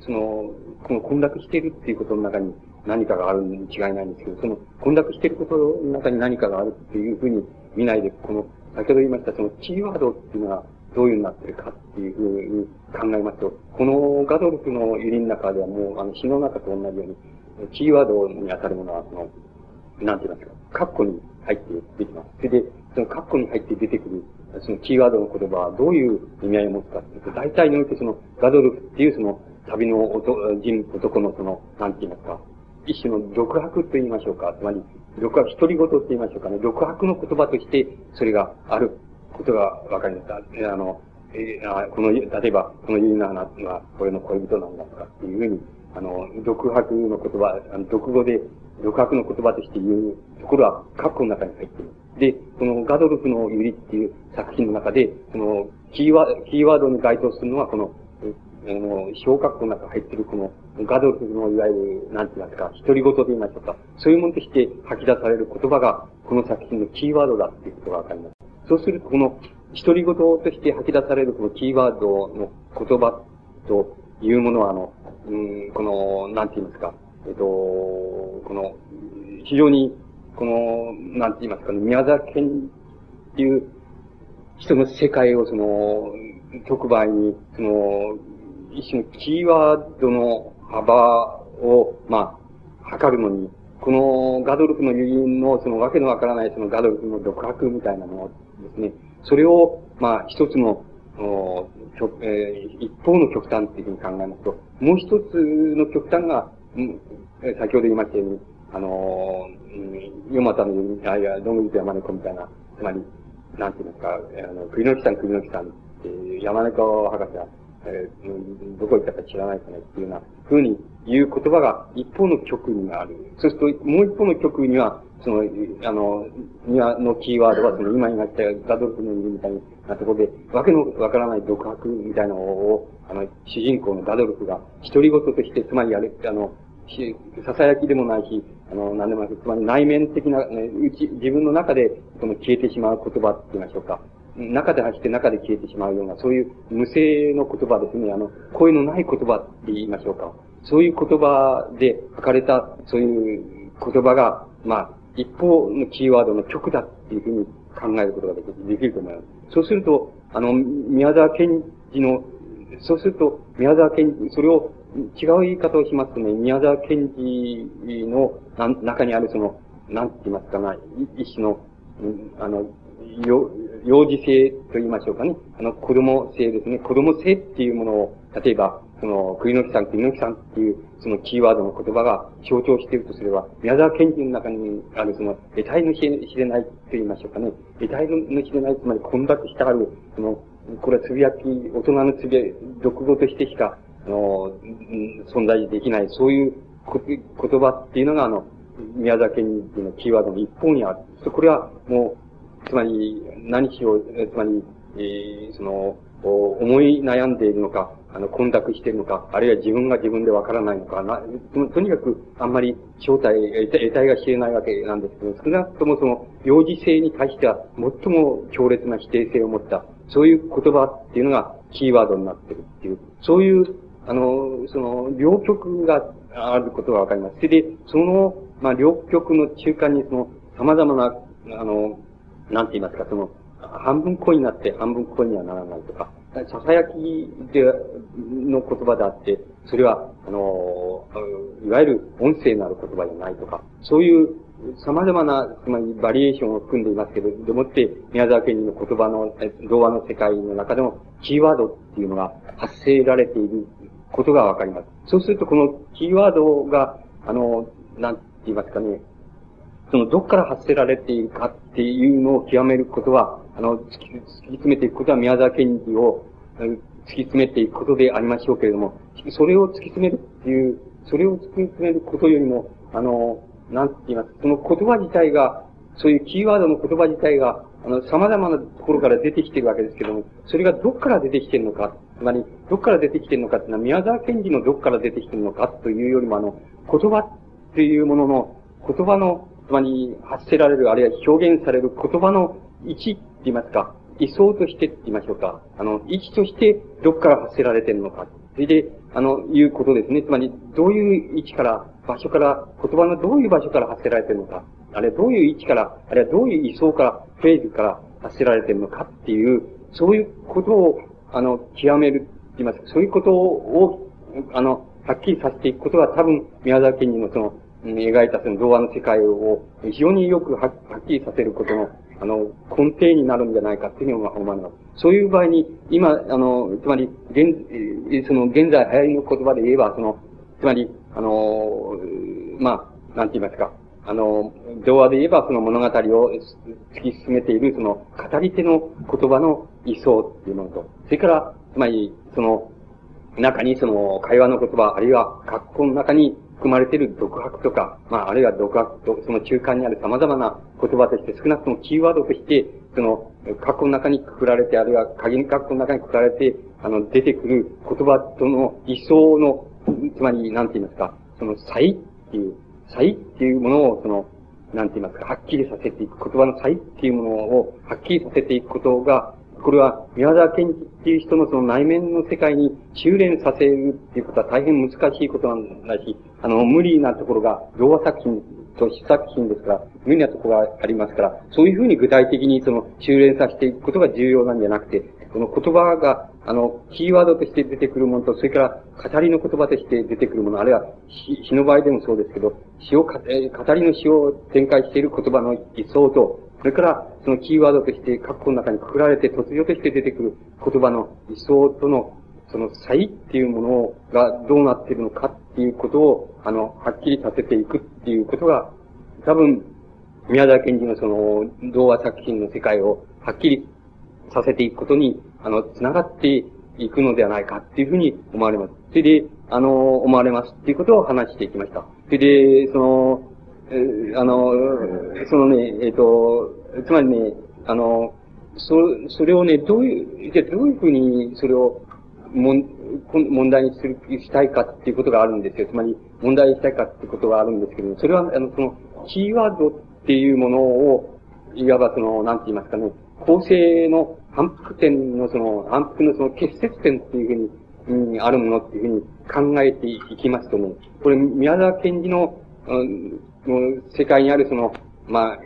その、この混濁してるっていうことの中に何かがあるに違いないんですけど、その混濁してることの中に何かがあるっていうふうに見ないで、この、先ほど言いましたそのキーワードっていうのはどういうになってるかっていうふうに考えますと、このガドルフのユリの中ではもう、あの、詩の中と同じように、キーワードに当たるものは、その、なんて言いますか、カッコに入って出てきます。それで、そのカッコに入って出てくる、そのキーワードの言葉はどういう意味合いを持つかっていうと、大体においてその、ガドルフっていうその、旅の人、男のその、なんて言いますか、一種の独白と言いましょうか。つまり、独白、独り言って言いましょうかね。独白の言葉として、それがあることがわかりました。あの、えー、この、例えば、このユーナーは、これの恋人なんだとかっていうふうに、あの、独白の言葉、あの独語で、独白の言葉として言うところは、括弧の中に入っている。で、そのガドルフのユリっていう作品の中で、その、キーワキーワードに該当するのは、この、あの、小括弧の中に入っているこの、ガドルフのいわゆる、なんて言いますか、独り言と言いましょうか。そういうものとして吐き出される言葉が、この作品のキーワードだっていうことがわかります。そうすると、この、独り言として吐き出されるこのキーワードの言葉というものは、あの、うん、この、なんて言いますか、えっと、この、非常に、この、なんて言いますか、宮沢賢っていう人の世界をその、特売に、その、一種のキーワードの幅を、まあ、測るのに、このガドルフの輸入のそのわけのわからないそのガドルフの独白みたいなものですね。それを、まあ、一つの、おえー、一方の極端っていうふうに考えますと、もう一つの極端が、うん、先ほど言いましたように、あのー、ヨマタの、あ、いや、どんぐりと山猫みたいな、つまり、なんていうんですか、あの、栗の木さん、栗の木さんっていう山猫博士は、えー、どこ行ったか知らないかねっていうような風に言う言葉が一方の曲にある。そうすると、もう一方の曲には、その、あの、庭のキーワードは、その、今言いましたガドルフのいるみたいなところで、わけのわからない独白みたいなのを、あの、主人公のガドルフが、独り言として、つまりあれ、あの、囁きでもないし、あの、何でもないし、つまり内面的な、ね、うち、自分の中で、その消えてしまう言葉って言いましょうか。中で走って中で消えてしまうような、そういう無声の言葉ですね。あの、声のない言葉って言いましょうか。そういう言葉で書かれた、そういう言葉が、まあ、一方のキーワードの曲だっていうふうに考えることができると思います。そうすると、あの、宮沢賢治の、そうすると、宮沢賢治、それを違う言い方をしますとね、宮沢賢治の中にあるその、なんて言いますかな、一種の、あの、幼児性と言いましょうかね。あの、子供性ですね。子供性っていうものを、例えば、その、栗の木さん、栗の木さんっていう、そのキーワードの言葉が象徴しているとすれば、宮沢賢治の中にあるその、得体の知れないと言いましょうかね。得体の知れない、つまり混濁したある、その、これはつぶやき、大人のつぶや、読語としてしか、あの、存在できない、そういう言葉っていうのが、あの、宮沢賢治のキーワードの一方にある。これはもう、つまり、何しよう、つまり、えー、その、思い悩んでいるのか、あの、混濁しているのか、あるいは自分が自分でわからないのか、なとにかく、あんまり正体、得体が知れないわけなんですけど、少なくともその、幼児性に対しては、最も強烈な否定性を持った、そういう言葉っていうのが、キーワードになってるっていう、そういう、あの、その、両極があることがわかります。それで、その、まあ、両極の中間に、その、様々な、あの、なんて言いますか、その、半分声になって半分声にはならないとか、囁きで、の言葉であって、それは、あの、いわゆる音声のある言葉じゃないとか、そういう様々な、つまりバリエーションを含んでいますけど、でもって、宮沢賢治の言葉の、童話の世界の中でも、キーワードっていうのが発せられていることがわかります。そうすると、このキーワードが、あの、なんて言いますかね、その、どっから発せられているかっていうのを極めることは、あの、突き、詰めていくことは宮沢賢治を、突き詰めていくことでありましょうけれども、それを突き詰めるっていう、それを突き詰めることよりも、あの、なんて言いますその言葉自体が、そういうキーワードの言葉自体が、あの、様々なところから出てきてるわけですけども、それがどっから出てきてるのか、つまり、どっから出てきてるのかっていうのは、宮沢賢治のどっから出てきてるのかというよりも、あの、言葉っていうものの、言葉の、つまり、発せられる、あるいは表現される言葉の位置言いますか、位相としてって言いましょうか。あの、位置としてどっから発せられてるのか。それで、あの、いうことですね。つまり、どういう位置から、場所から、言葉のどういう場所から発せられてるのか。あるいはどういう位置から、あるいはどういう位相から、フェーズから発せられてるのかっていう、そういうことを、あの、極めるって言いますか、そういうことを、あの、はっきりさせていくことが多分、宮沢賢治のその、描いたその童話の世界を非常によくはっきりさせることのあの、根底になるんじゃないかっていうふうに思われます。そういう場合に、今、あの、つまり、現、その、現在流行りの言葉で言えば、その、つまり、あの、まあ、なんて言いますか、あの、童話で言えばその物語を突き進めているその語り手の言葉の位相っていうものと、それから、つまり、その、中にその会話の言葉、あるいは格好の中に含まれている独白とか、まあ、あるいは独白と、その中間にある様々な言葉として、少なくともキーワードとして、その、括弧の中にくくられて、あるいは鍵括弧の中にくくられて、あの、出てくる言葉との理想の、つまり、なんて言いますか、その、差異っていう、差異っていうものを、その、なんて言いますか、はっきりさせていく、言葉の差異っていうものを、はっきりさせていくことが、これは宮沢賢治っていう人のその内面の世界に修練させるっていうことは大変難しいことなんだし、あの、無理なところが、童話作品と詩作品ですから、無理なところがありますから、そういうふうに具体的にその修練させていくことが重要なんじゃなくて、この言葉が、あの、キーワードとして出てくるものと、それから語りの言葉として出てくるもの、あるいは詩の場合でもそうですけど、詩を、語りの詩を展開している言葉の一層と、それから、そのキーワードとして、括弧の中にくくられて突如として出てくる言葉の理想との、その差異っていうものがどうなっているのかっていうことを、あの、はっきりさせていくっていうことが、多分、宮沢賢治のその、童話作品の世界をはっきりさせていくことに、あの、つながっていくのではないかっていうふうに思われます。それで、あの、思われますっていうことを話していきました。それで、その、あの、そのね、えっ、ー、と、つまりね、あの、そ、それをね、どういう、じゃどういうふうにそれをもん問題にする、したいかっていうことがあるんですよ。つまり、問題にしたいかっていうことがあるんですけど、それは、あの、その、キーワードっていうものを、いわばその、なんて言いますかね、構成の反復点のその、反復のその結節点っていうふうに、うん、あるものっていうふうに考えていきますとね、これ、宮沢賢治の、うん、世界にあるその、まあ、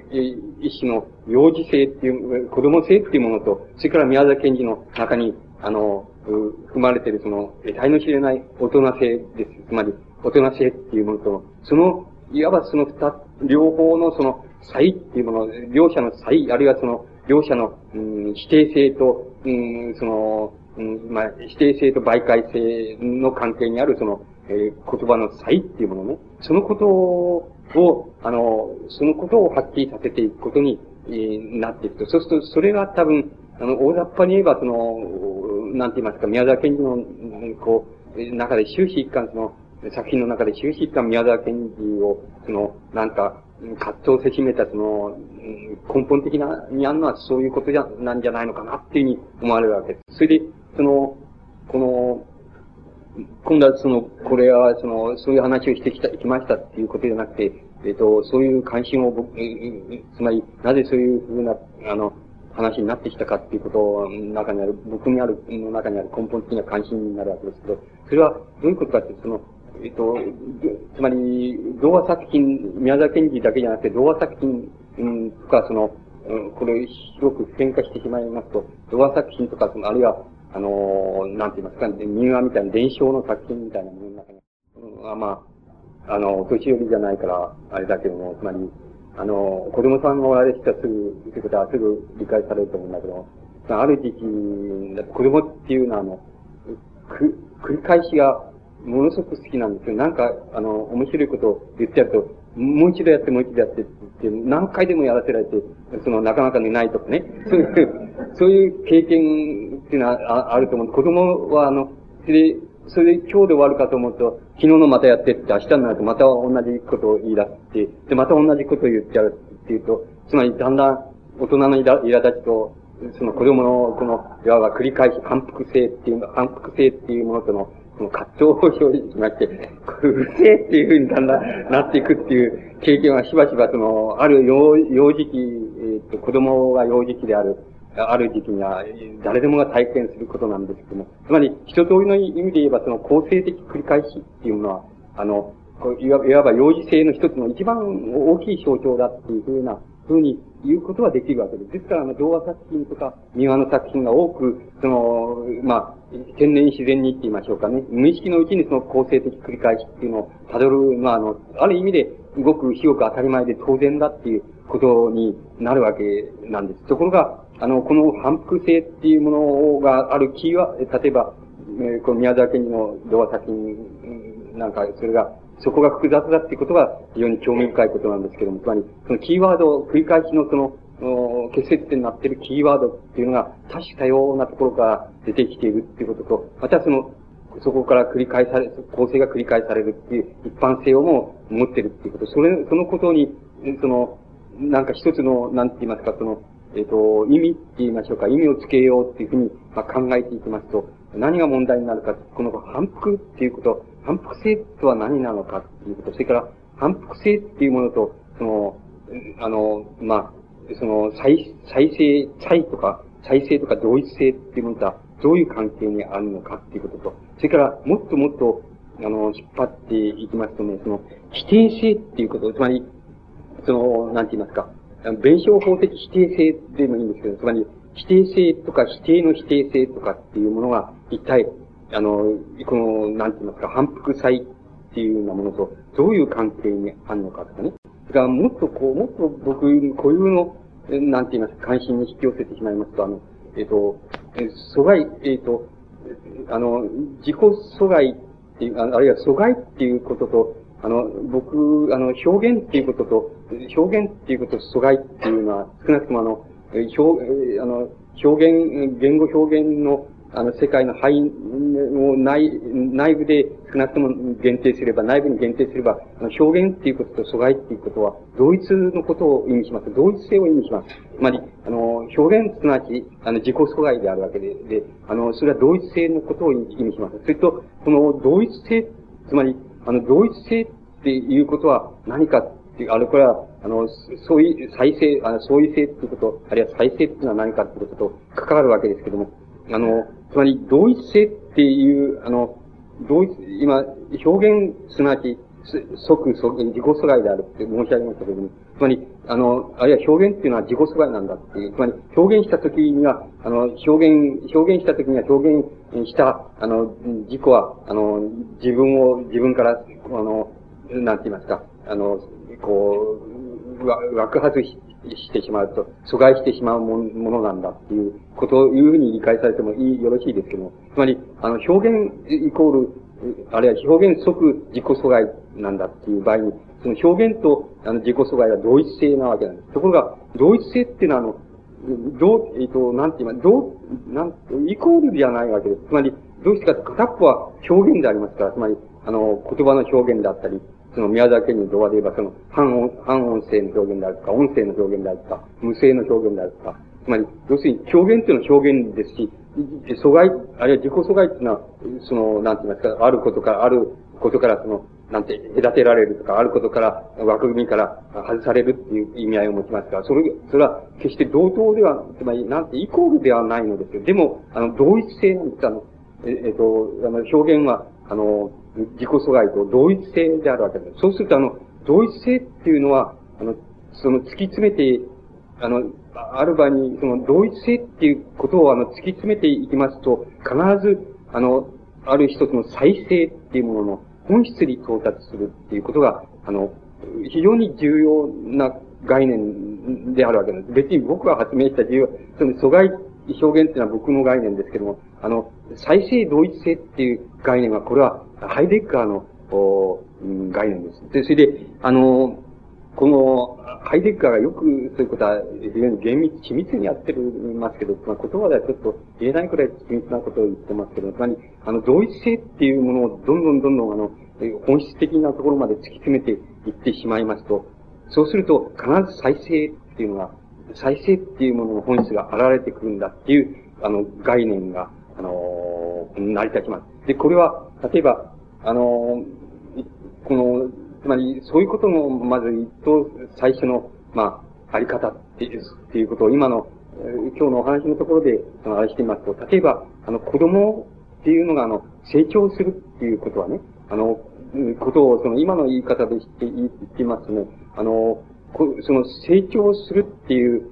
一種の幼児性っていう、子供性っていうものと、それから宮沢賢治の中に、あの、含まれているその、得体の知れない大人性です。つまり、大人性っていうものと、その、いわばその二、両方のその、差異っていうもの、両者の差異、あるいはその、両者の、うん、否定性と、うん、その、うん、まあ、否定性と媒介性の関係にある、その、えー、言葉の差異っていうものね。そのことを、あの、そのことをはっきりさせていくことに、えー、なっていくと。そうすると、それが多分、あの、大雑把に言えば、その、なんて言いますか、宮沢賢治の、こう、中で終始一貫、その、作品の中で終始一貫宮沢賢治を、その、なんか、葛藤せしめた、その、根本的な、にあるのはそういうことじゃ、なんじゃないのかなっていうふうに思われるわけです。それで、その、この、今度はその、これは、その、そういう話をしてきた、きましたっていうことじゃなくて、えっ、と、そういう関心を僕、つまり、なぜそういうふうな、あの、話になってきたかっていうことの中にある、僕にある、の中にある根本的な関心になるわけですけど、それはどういうことかって、その、えっと、つまり、童話作品、宮沢賢治だけじゃなくて、童話作品、うん、とか、その、うん、これ、広く変化してしまいますと、童話作品とか、その、あるいは、あの、なんて言いますか、民話みたいな伝承の作品みたいなものの中に、うん、まあ、あの、年寄りじゃないから、あれだけども、つまり、あの、子供さんがおられる人はすぐ、ということはすぐ理解されると思うんだけど、ある時期、子供っていうのは、あの、く、繰り返しがものすごく好きなんですよ。なんか、あの、面白いことを言ってやると、もう一度やって、もう一度やってって、何回でもやらせられて、その、なかなか寝ないとかね。そういう、そういう経験っていうのはあると思う。子供は、あの、それで、それで今日で終わるかと思うと、昨日のまたやってって、明日になるとまた同じことを言い出して、で、また同じことを言っちゃうっていうと、つまりだんだん大人の苛立ちと、その子供のこの、いわば繰り返し反復性っていう、反復性っていうものとのその葛藤を表しまして、うるせえっていうふうにだんだん なっていくっていう経験はしばしばその、ある幼幼児期、えっ、と、子供が幼児期である、ある時期には、誰でもが体験することなんですけども、つまり、一通りの意味で言えば、その、構成的繰り返しっていうのは、あの、いわば幼児性の一つの一番大きい象徴だっていうふうな、ふうに言うことはできるわけです。ですから、あの、童話作品とか、民話の作品が多く、その、まあ、天然自然にって言いましょうかね。無意識のうちにその構成的繰り返しっていうのを辿る、まあ、あの、ある意味で、ごく広く当たり前で当然だっていうことになるわけなんです。ところが、あの、この反復性っていうものがあるキーは、例えば、えー、この宮沢賢治の童話作品なんか、それが、そこが複雑だっていうことが非常に興味深いことなんですけども、つまり、そのキーワードを、繰り返しのその、結節点になっているキーワードっていうのが多種多様なところから出てきているっていうことと、またその、そこから繰り返され、構成が繰り返されるっていう一般性をも持ってるっていうこと、それ、そのことに、その、なんか一つの、なんて言いますか、その、えっ、ー、と、意味って言いましょうか、意味をつけようっていうふうに、まあ、考えていきますと、何が問題になるか、この反復っていうこと、反復性とは何なのかっていうこと、それから反復性っていうものと、その、あの、まあ、その、再、再生、再とか、再生とか同一性っていうものとは、どういう関係にあるのかっていうことと、それから、もっともっと、あの、引っ張っていきますとね、その、否定性っていうこと、つまり、その、なんて言いますか、弁証法的否定性でもいいんですけど、つまり、否定性とか否定の否定性とかっていうものが、一体、あの、この、なんて言いますか、反復性っていうようなものと、どういう関係にあるのかとかね。が、もっとこう、もっと僕、固有の、なんて言いますか、関心に引き寄せてしまいますと、あの、えっ、ー、と、阻害、えっ、ー、と、あの、自己阻害っていう、あるいは阻害っていうことと、あの、僕、あの、表現っていうことと、表現っていうことと阻害っていうのは、少なくともあの、表、あの、表現、言語表現のあの、世界の範囲を内、内部で少なくとも限定すれば、内部に限定すれば、あの表現っていうことと阻害っていうことは、同一のことを意味します。同一性を意味します。つまり、あの、表現すなわち、あの、自己阻害であるわけで、で、あの、それは同一性のことを意味します。それと、この同一性、つまり、あの、同一性っていうことは何かっていう、あの、これは、あの、そういう、再生、あの、相違性っていうこと、あるいは再生っていうのは何かっていうことと関わるわけですけども、あの、つまり、同一性っていう、あの、同一、今、表現すなわち、即、即、自己阻害であるって申し上げましたけども、つまり、あの、あるいは表現っていうのは自己阻害なんだっていう、つまり、表現したときには、あの、表現、表現したときには表現した、あの、自己は、あの、自分を、自分から、あの、なんて言いますか、あの、こう、わ、枠外ししてしまうと、阻害してしまうものなんだっていうことを、いうふうに理解されてもいい、よろしいですけども、つまり、あの、表現イコール、あるいは表現即自己阻害なんだっていう場合に、その表現とあの自己阻害は同一性なわけなんです。ところが、同一性っていうのは、あの、どう、えっ、ー、と、なんて言います、どう、なん、イコールではないわけです。つまり、どうしてかと片っぽは表現でありますから、つまり、あの、言葉の表現であったり、その宮崎県の動画で言えば、その、反音、反音声の表現であるとか、音声の表現であるとか、無声の表現であるとか、つまり、要するに表現っていうのは表現ですし、阻害、あるいは自己阻害っていうのは、その、なんて言いますか、あることから、あることから、その、なんて、隔てられるとか、あることから、枠組みから外されるっていう意味合いを持ちますから、それ、それは決して同等では、つまり、なんて、イコールではないのですよ。でも、あの、同一性なんです。あの、ええっと、あの、表現は、あの、自己阻害と同一性であるわけです。そうすると、あの、同一性っていうのは、あの、その突き詰めて、あの、ある場に、その同一性っていうことを、あの、突き詰めていきますと、必ず、あの、ある一つの再生っていうものの本質に到達するっていうことが、あの、非常に重要な概念であるわけです。別に僕が発明した重要、その阻害表現っていうのは僕の概念ですけども、あの、再生同一性っていう概念は、これはハイデッカーの、お概念です。で、それで、あの、この、ハイデッカーがよくそういうことは非常に厳密、緻密にやってるますけど、まあ、言葉ではちょっと言えないくらい緻密なことを言ってますけど、つまり、あの、同一性っていうものをどんどんどんどんあの、本質的なところまで突き詰めていってしまいますと、そうすると必ず再生っていうのが、再生っていうものの本質が現れてくるんだっていう、あの、概念が、あのー、成り立ちます。で、これは、例えば、あのー、この、つまり、そういうことの、まず一等、最初の、まあ、あり方っていう、っていうことを、今の、今日のお話のところで、その、あれしてみますと、例えば、あの、子供っていうのが、あの、成長するっていうことはね、あの、ことを、その、今の言い方で言って、言ってますとね、あの、その、成長するっていう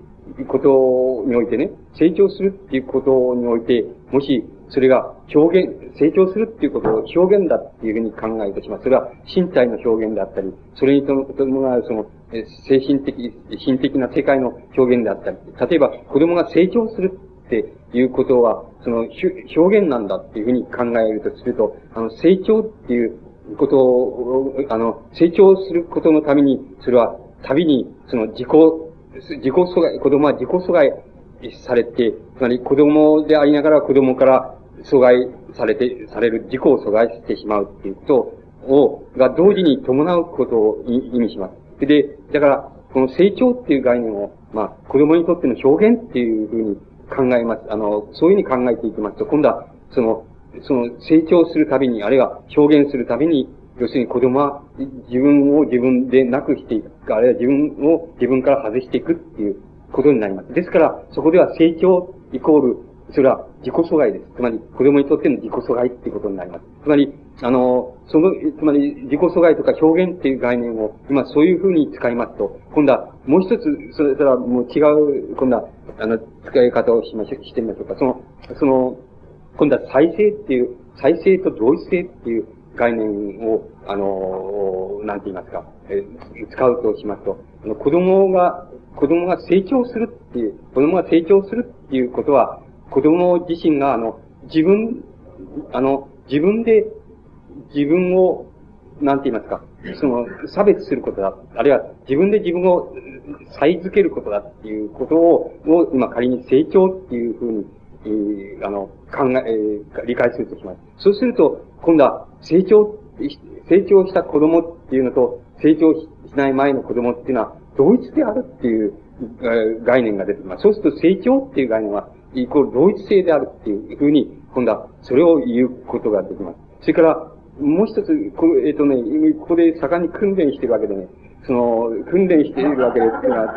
ことにおいてね、成長するっていうことにおいて、もし、それが表現、成長するっていうことを表現だっていうふうに考えるとします。それは身体の表現であったり、それに伴うその、精神的、心的な世界の表現であったり、例えば子供が成長するっていうことは、その表現なんだっていうふうに考えるとすると、あの、成長っていうことを、あの、成長することのために、それは、旅に、その自己、自己阻害、子供は自己阻害されて、つまり子供でありながら子供から阻害されて、される自己を阻害してしまうっていうことを、が同時に伴うことを意味します。で、だから、この成長っていう概念を、まあ、子供にとっての表現っていうふうに考えます。あの、そういうふうに考えていきますと、今度は、その、その成長するたびに、あるいは表現するたびに、要するに子供は自分を自分でなくしていく、あるいは自分を自分から外していくっていうことになります。ですから、そこでは成長イコール、それは自己阻害です。つまり、子供にとっての自己阻害っていうことになります。つまり、あの、その、つまり、自己阻害とか表現っていう概念を、今そういうふうに使いますと、今度はもう一つ、それはもう違う、今度は、あの、使い方をしましょう、してみましょうか。その、その、今度は再生っていう、再生と同一性っていう概念を、あの、なんて言いますか、え使うとしますと、あの子供が、子供が成長するっていう、子供が成長するっていうことは、子供自身が、あの、自分、あの、自分で、自分を、なんて言いますか、その、差別することだ。あるいは、自分で自分を、再付けることだっていうことを、を今仮に成長っていうふうにえー、あの、考え、えー、理解するとします。そうすると、今度は成長、成長した子供っていうのと、成長しない前の子供っていうのは、同一であるっていう、えー、概念が出てきます。そうすると成長っていう概念は、イコール同一性であるっていうふうに、今度はそれを言うことができます。それから、もう一つ、えっ、ー、とね、ここで盛んに訓練してるわけでね、その、訓練しているわけです。つまり、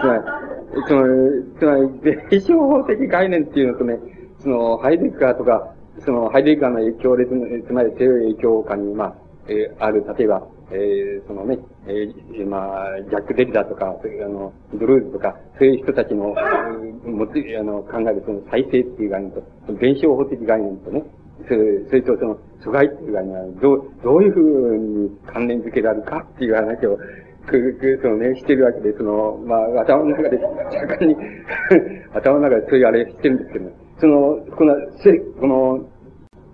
つまり、つまり、伝承法的概念っていうのとね、その、ハイデッカーとか、その、ハイデッカーの影響で、つまり強い影響下に、まあ、えー、ある、例えば、えー、そのね、えー、まあ、ジャック・デリダとか、あの、ドルーズとか、そういう人たちの、もってあの、考えるその再生っていう概念と、弁証法的概念とね、それそれとその、阻害っていう概念は、どう、どういうふうに関連づけられるかっていう話を、く、く、そのね、してるわけで、その、まあ、頭の中で、盛んに 頭の中でそういうあれしてるんですけど、その、この、せ、この、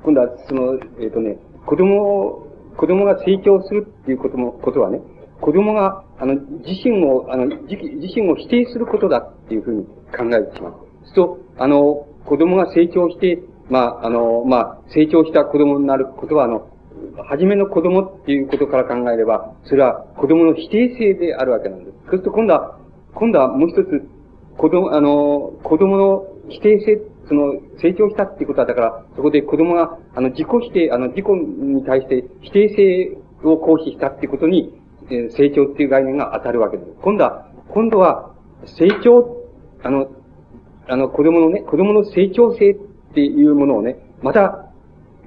今度は、その、えっ、ー、とね、子供を、子供が成長するっていうことも、ことはね、子供が、あの、自身を、あの、自身を否定することだっていうふうに考えてしまう。そうすると、あの、子供が成長して、まあ、あの、まあ、成長した子供になることは、あの、初めの子供っていうことから考えれば、それは子供の否定性であるわけなんです。そうすると今度は、今度はもう一つ、子供、あの、子供の否定性、その、成長したっていうことは、だから、そこで子供が、あの、自己否定、あの、自己に対して否定性を行使したっていうことに、え成長っていう概念が当たるわけです。今度は、今度は、成長、あの、あの、子供のね、子供の成長性っていうものをね、また、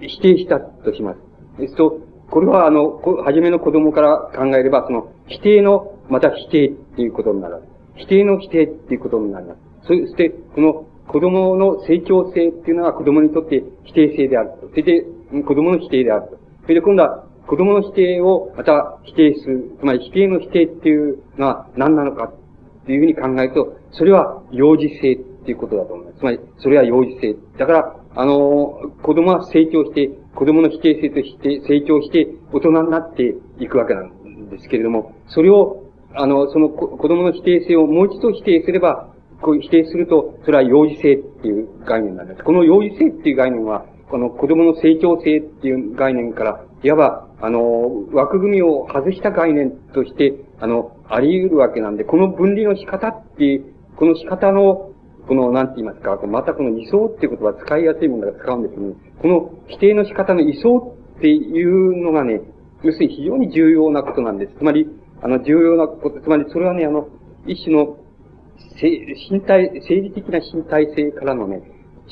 否定したとします。えっと、これはあの、はじめの子供から考えれば、その、否定の、また否定っていうことになる。否定の否定っていうことになります。そして、この子供の成長性っていうのは子供にとって否定性であると。それで、子供の否定であると。それで今度は、子供の否定をまた否定する。つまり否定の否定っていうのは何なのかっていうふうに考えると、それは幼児性っていうことだと思います。つまり、それは幼児性。だから、あの、子供は成長して、子供の否定性として成長して大人になっていくわけなんですけれども、それを、あの、その子供の否定性をもう一度否定すれば、こう否定すると、それは幼児性っていう概念なんです。この幼児性っていう概念は、この子供の成長性っていう概念から、いわば、あの、枠組みを外した概念として、あの、あり得るわけなんで、この分離の仕方っていう、この仕方の、この、なんて言いますか、またこの位相っていう言葉使いやすいものが使うんですけど、この規定の仕方の位相っていうのがね、要するに非常に重要なことなんです。つまり、あの、重要なこと、つまりそれはね、あの、一種の、身体、政治的な身体性からのね、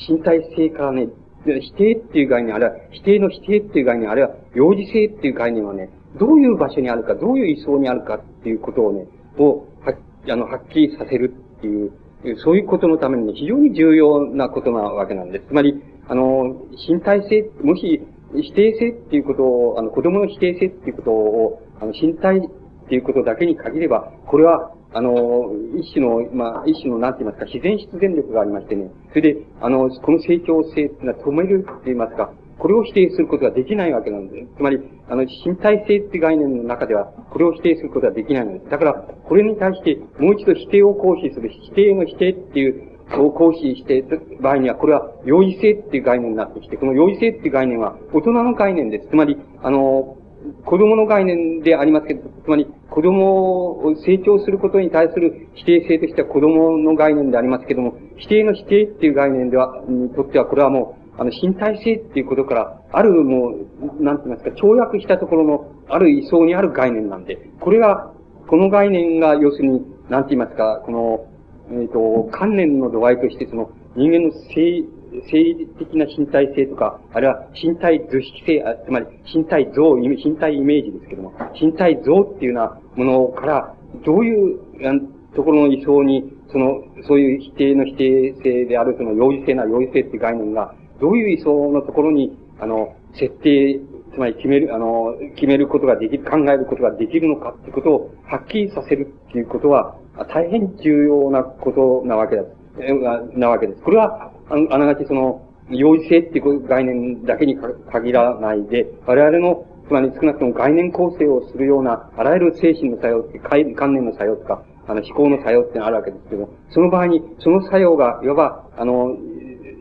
身体性からね、否定っていう概念、あるいは否定の否定っていう概念、あるいは幼児性っていう概念はね、どういう場所にあるか、どういう位相にあるかっていうことをね、を、は、あの、はっきりさせるっていう、そういうことのために、ね、非常に重要なことなわけなんです。つまり、あの、身体性、もし、否定性っていうことを、あの、子供の否定性っていうことを、あの、身体っていうことだけに限れば、これは、あの、一種の、まあ、一種の、なんて言いますか、自然必然力がありましてね、それで、あの、この成長性っていうのは止めるって言いますか、これを否定することができないわけなんです。つまり、あの、身体性っていう概念の中では、これを否定することはできないのです。だから、これに対して、もう一度否定を行使する、否定の否定っていう、を行使して場合には、これは、容易性っていう概念になってきて、この容易性っていう概念は、大人の概念です。つまり、あの、子供の概念でありますけど、つまり、子供を成長することに対する否定性としては子供の概念でありますけども、否定の否定っていう概念では、にとっては、これはもう、あの、身体性っていうことから、あるもう、なんて言いますか、跳躍したところの、ある位相にある概念なんで、これが、この概念が、要するに、なんて言いますか、この、えっ、ー、と、観念の度合いとして、その、人間の性、生理的な身体性とか、あるいは身体図式性、あつまり身体像、身体イメージですけども、身体像っていうようなものから、どういうところの位相に、その、そういう否定の否定性である、その容易性な容易性っていう概念が、どういう位相のところに、あの、設定、つまり決める、あの、決めることができる、考えることができるのかってことをはっきりさせるっていうことは、大変重要なことなわけだ、なわけです。これは、あながちその、容易性っていう概念だけに限らないで、我々の、つまり少なくとも概念構成をするような、あらゆる精神の作用って、観念の作用とか、あの、思考の作用ってのあるわけですけど、その場合に、その作用が、いわば、あの、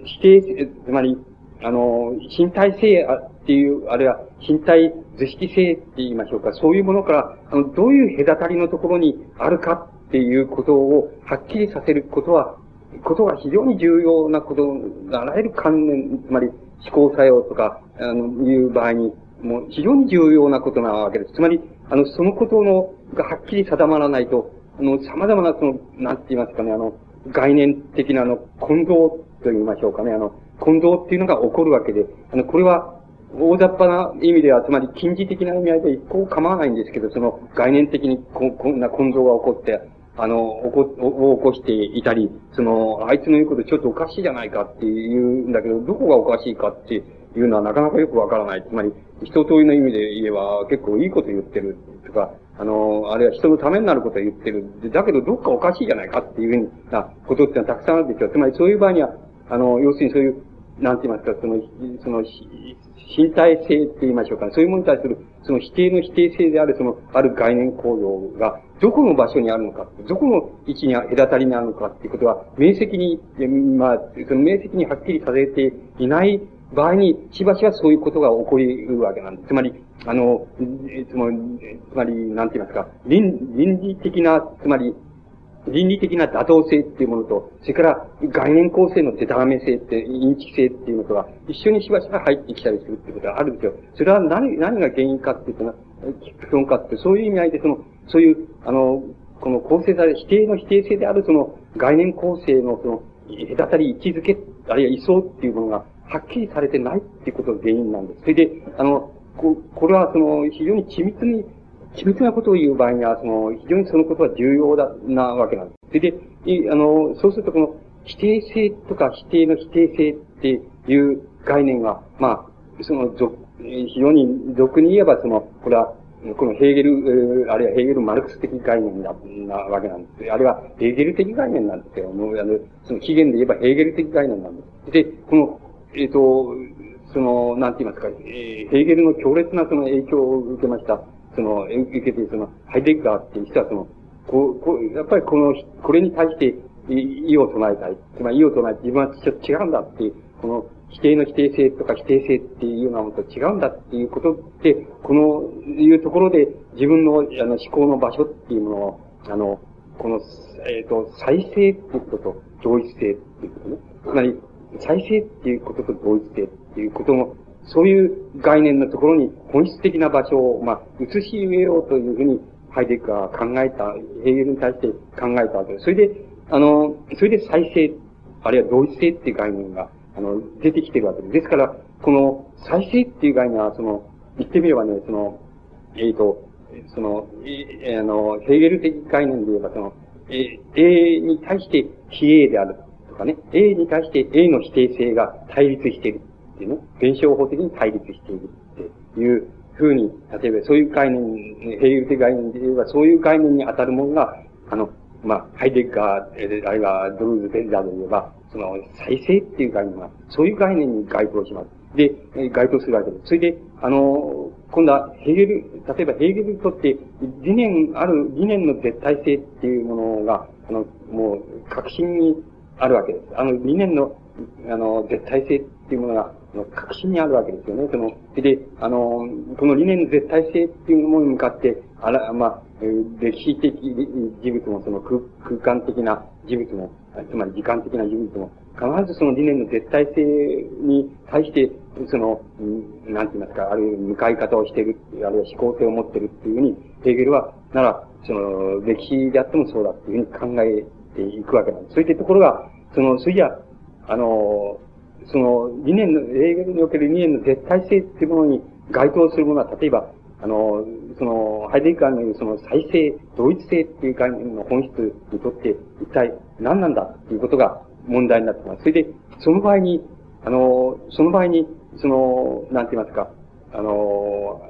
否定、つまり、あの、身体性っていう、あるいは身体図式性って言いましょうか、そういうものから、あの、どういう隔たりのところにあるかっていうことをはっきりさせることは、ことが非常に重要なことが、あらゆる観念、つまり思考作用とか、あの、いう場合に、もう非常に重要なことなわけです。つまり、あの、そのことの、がはっきり定まらないと、あの、様々なその、なんて言いますかね、あの、概念的なあの、混同と言いましょうかね、あの、混同っていうのが起こるわけで、あの、これは、大雑把な意味では、つまり近似的な意味合いで一向構わないんですけど、その概念的にここんな混同が起こって、あの、起こ、を起こしていたり、その、あいつの言うことちょっとおかしいじゃないかって言うんだけど、どこがおかしいかっていうのはなかなかよくわからない。つまり、一通りの意味で言えば結構いいこと言ってるとか、あの、あるいは人のためになることを言ってる。だけどどっかおかしいじゃないかっていうふうなことってのはたくさんあるんでしょう。つまりそういう場合には、あの、要するにそういう、なんて言いますか、その、その、身体性って言いましょうか、ねそういうものに対する、その否定の否定性である、その、ある概念構造が、どこの場所にあるのか、どこの位置に隔たりにあるのかっていうことは、明晰に、まあ、その明晰にはっきりされていない場合に、しばしばそういうことが起こりうるわけなんです。つまり、あの、つまり、つまり、なんて言いますか、倫倫理的な、つまり、倫理的な妥当性っていうものと、それから概念構成のデタラメ性って、インチキ性っていうのとが、一緒にしばしば入ってきたりするってことがあるんですよ。それは何、何が原因かっていうのは、基本かって、そういう意味合いで、その、そういう、あの、この構成され、否定の否定性であるその概念構成のその、隔たり、位置づけ、あるいは位相っていうものが、はっきりされてないっていうことが原因なんです。それで、あの、ここれはその、非常に緻密に緻密なことを言う場合には、その、非常にそのことは重要だ、なわけなんです。それで、あの、そうするとこの、否定性とか否定の否定性っていう概念は、まあ、その、非常に俗に言えば、その、これは、このヘーゲル、あるいはヘーゲル・マルクス的概念だ、なわけなんです。あるいはヘーゲル的概念なんですけども、あの、その起源で言えばヘーゲル的概念なんです。で、この、えっ、ー、と、その、なんて言いますか、えー、ヘーゲルの強烈なその影響を受けました。その、受けて、その、ハイデッガーっていう人はその、こう、こう、やっぱりこの、これに対して、意を唱えたい。つまり意を唱えて自分はちょっと違うんだっていう、この、否定の否定性とか否定性っていうようなものと違うんだっていうことって、この、いうところで自分の、あの、思考の場所っていうものを、あの、この、えっ、ー、と、再生っていうことと同一性っていうことね。つまり、再生っていうことと同一性っていうことのそういう概念のところに本質的な場所を、まあ、移し植えようというふうに、ハイデックが考えた、ヘーゲルに対して考えたわけです。それで、あの、それで再生、あるいは同一性っていう概念が、あの、出てきてるわけです。ですから、この再生っていう概念は、その、言ってみればね、その、えっ、ー、と、その、え、あの、ヘーゲル的概念で言えば、その、え、A に対して非 A であるとかね、A に対して A の否定性が対立している。っていうね、現象法的に対立しているっていうふうに、例えばそういう概念、ヘーゲル的概念で言えば、そういう概念に当たるものが、あの、まあ、ハイデッガー、あるいはドルーズ・ベンダーで言えば、その、再生っていう概念は、そういう概念に該当します。で、該当するわけです。それで、あの、今度はヘーゲル、例えばヘーゲルにとって理念、ある理念の絶対性っていうものが、あの、もう、確信にあるわけです。あの、理念の、あの、絶対性っていうものが、の核心にあるわけですよね。その、で、あの、この理念の絶対性っていうものに向かって、あら、まあ、歴史的事物も、その空空間的な事物も、つまり時間的な事物も、必ずその理念の絶対性に対して、その、なんて言いますか、あるいは向かい方をしている、あるいは思考性を持っているっていうふうに、ヘーゲルは、なら、その、歴史であってもそうだっていうふうに考えていくわけなんです。そういったところが、その、それじゃ、あの、その理念の、英語における理念の絶対性っていうものに該当するものは、例えば、あの、その、ハイデッカーの言うその再生、同一性っていう概念の本質にとって一体何なんだっていうことが問題になってます。それで、その場合に、あの、その場合に、その、なんて言いますか、あの、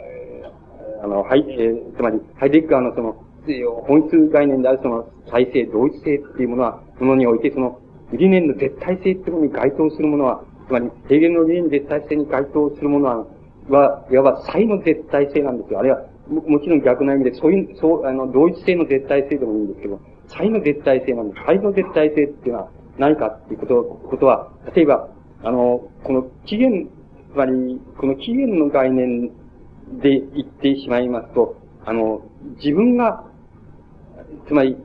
あの、はい、えー、つまり、ハイデッカーのその、本質概念であるその再生、同一性っていうものは、ものにおいて、その、理念の絶対性っていうものに該当するものは、つまり、平原の理念の絶対性に該当するものは、はいわば、才の絶対性なんですよ。あるいは、ももちろん逆な意味で、そういう、そう、あの、同一性の絶対性でもいいんですけど、才の絶対性なんです。才の絶対性っていうのは何かっていうこと、ことは、例えば、あの、この起源、つまり、この起源の概念で言ってしまいますと、あの、自分が、つまり、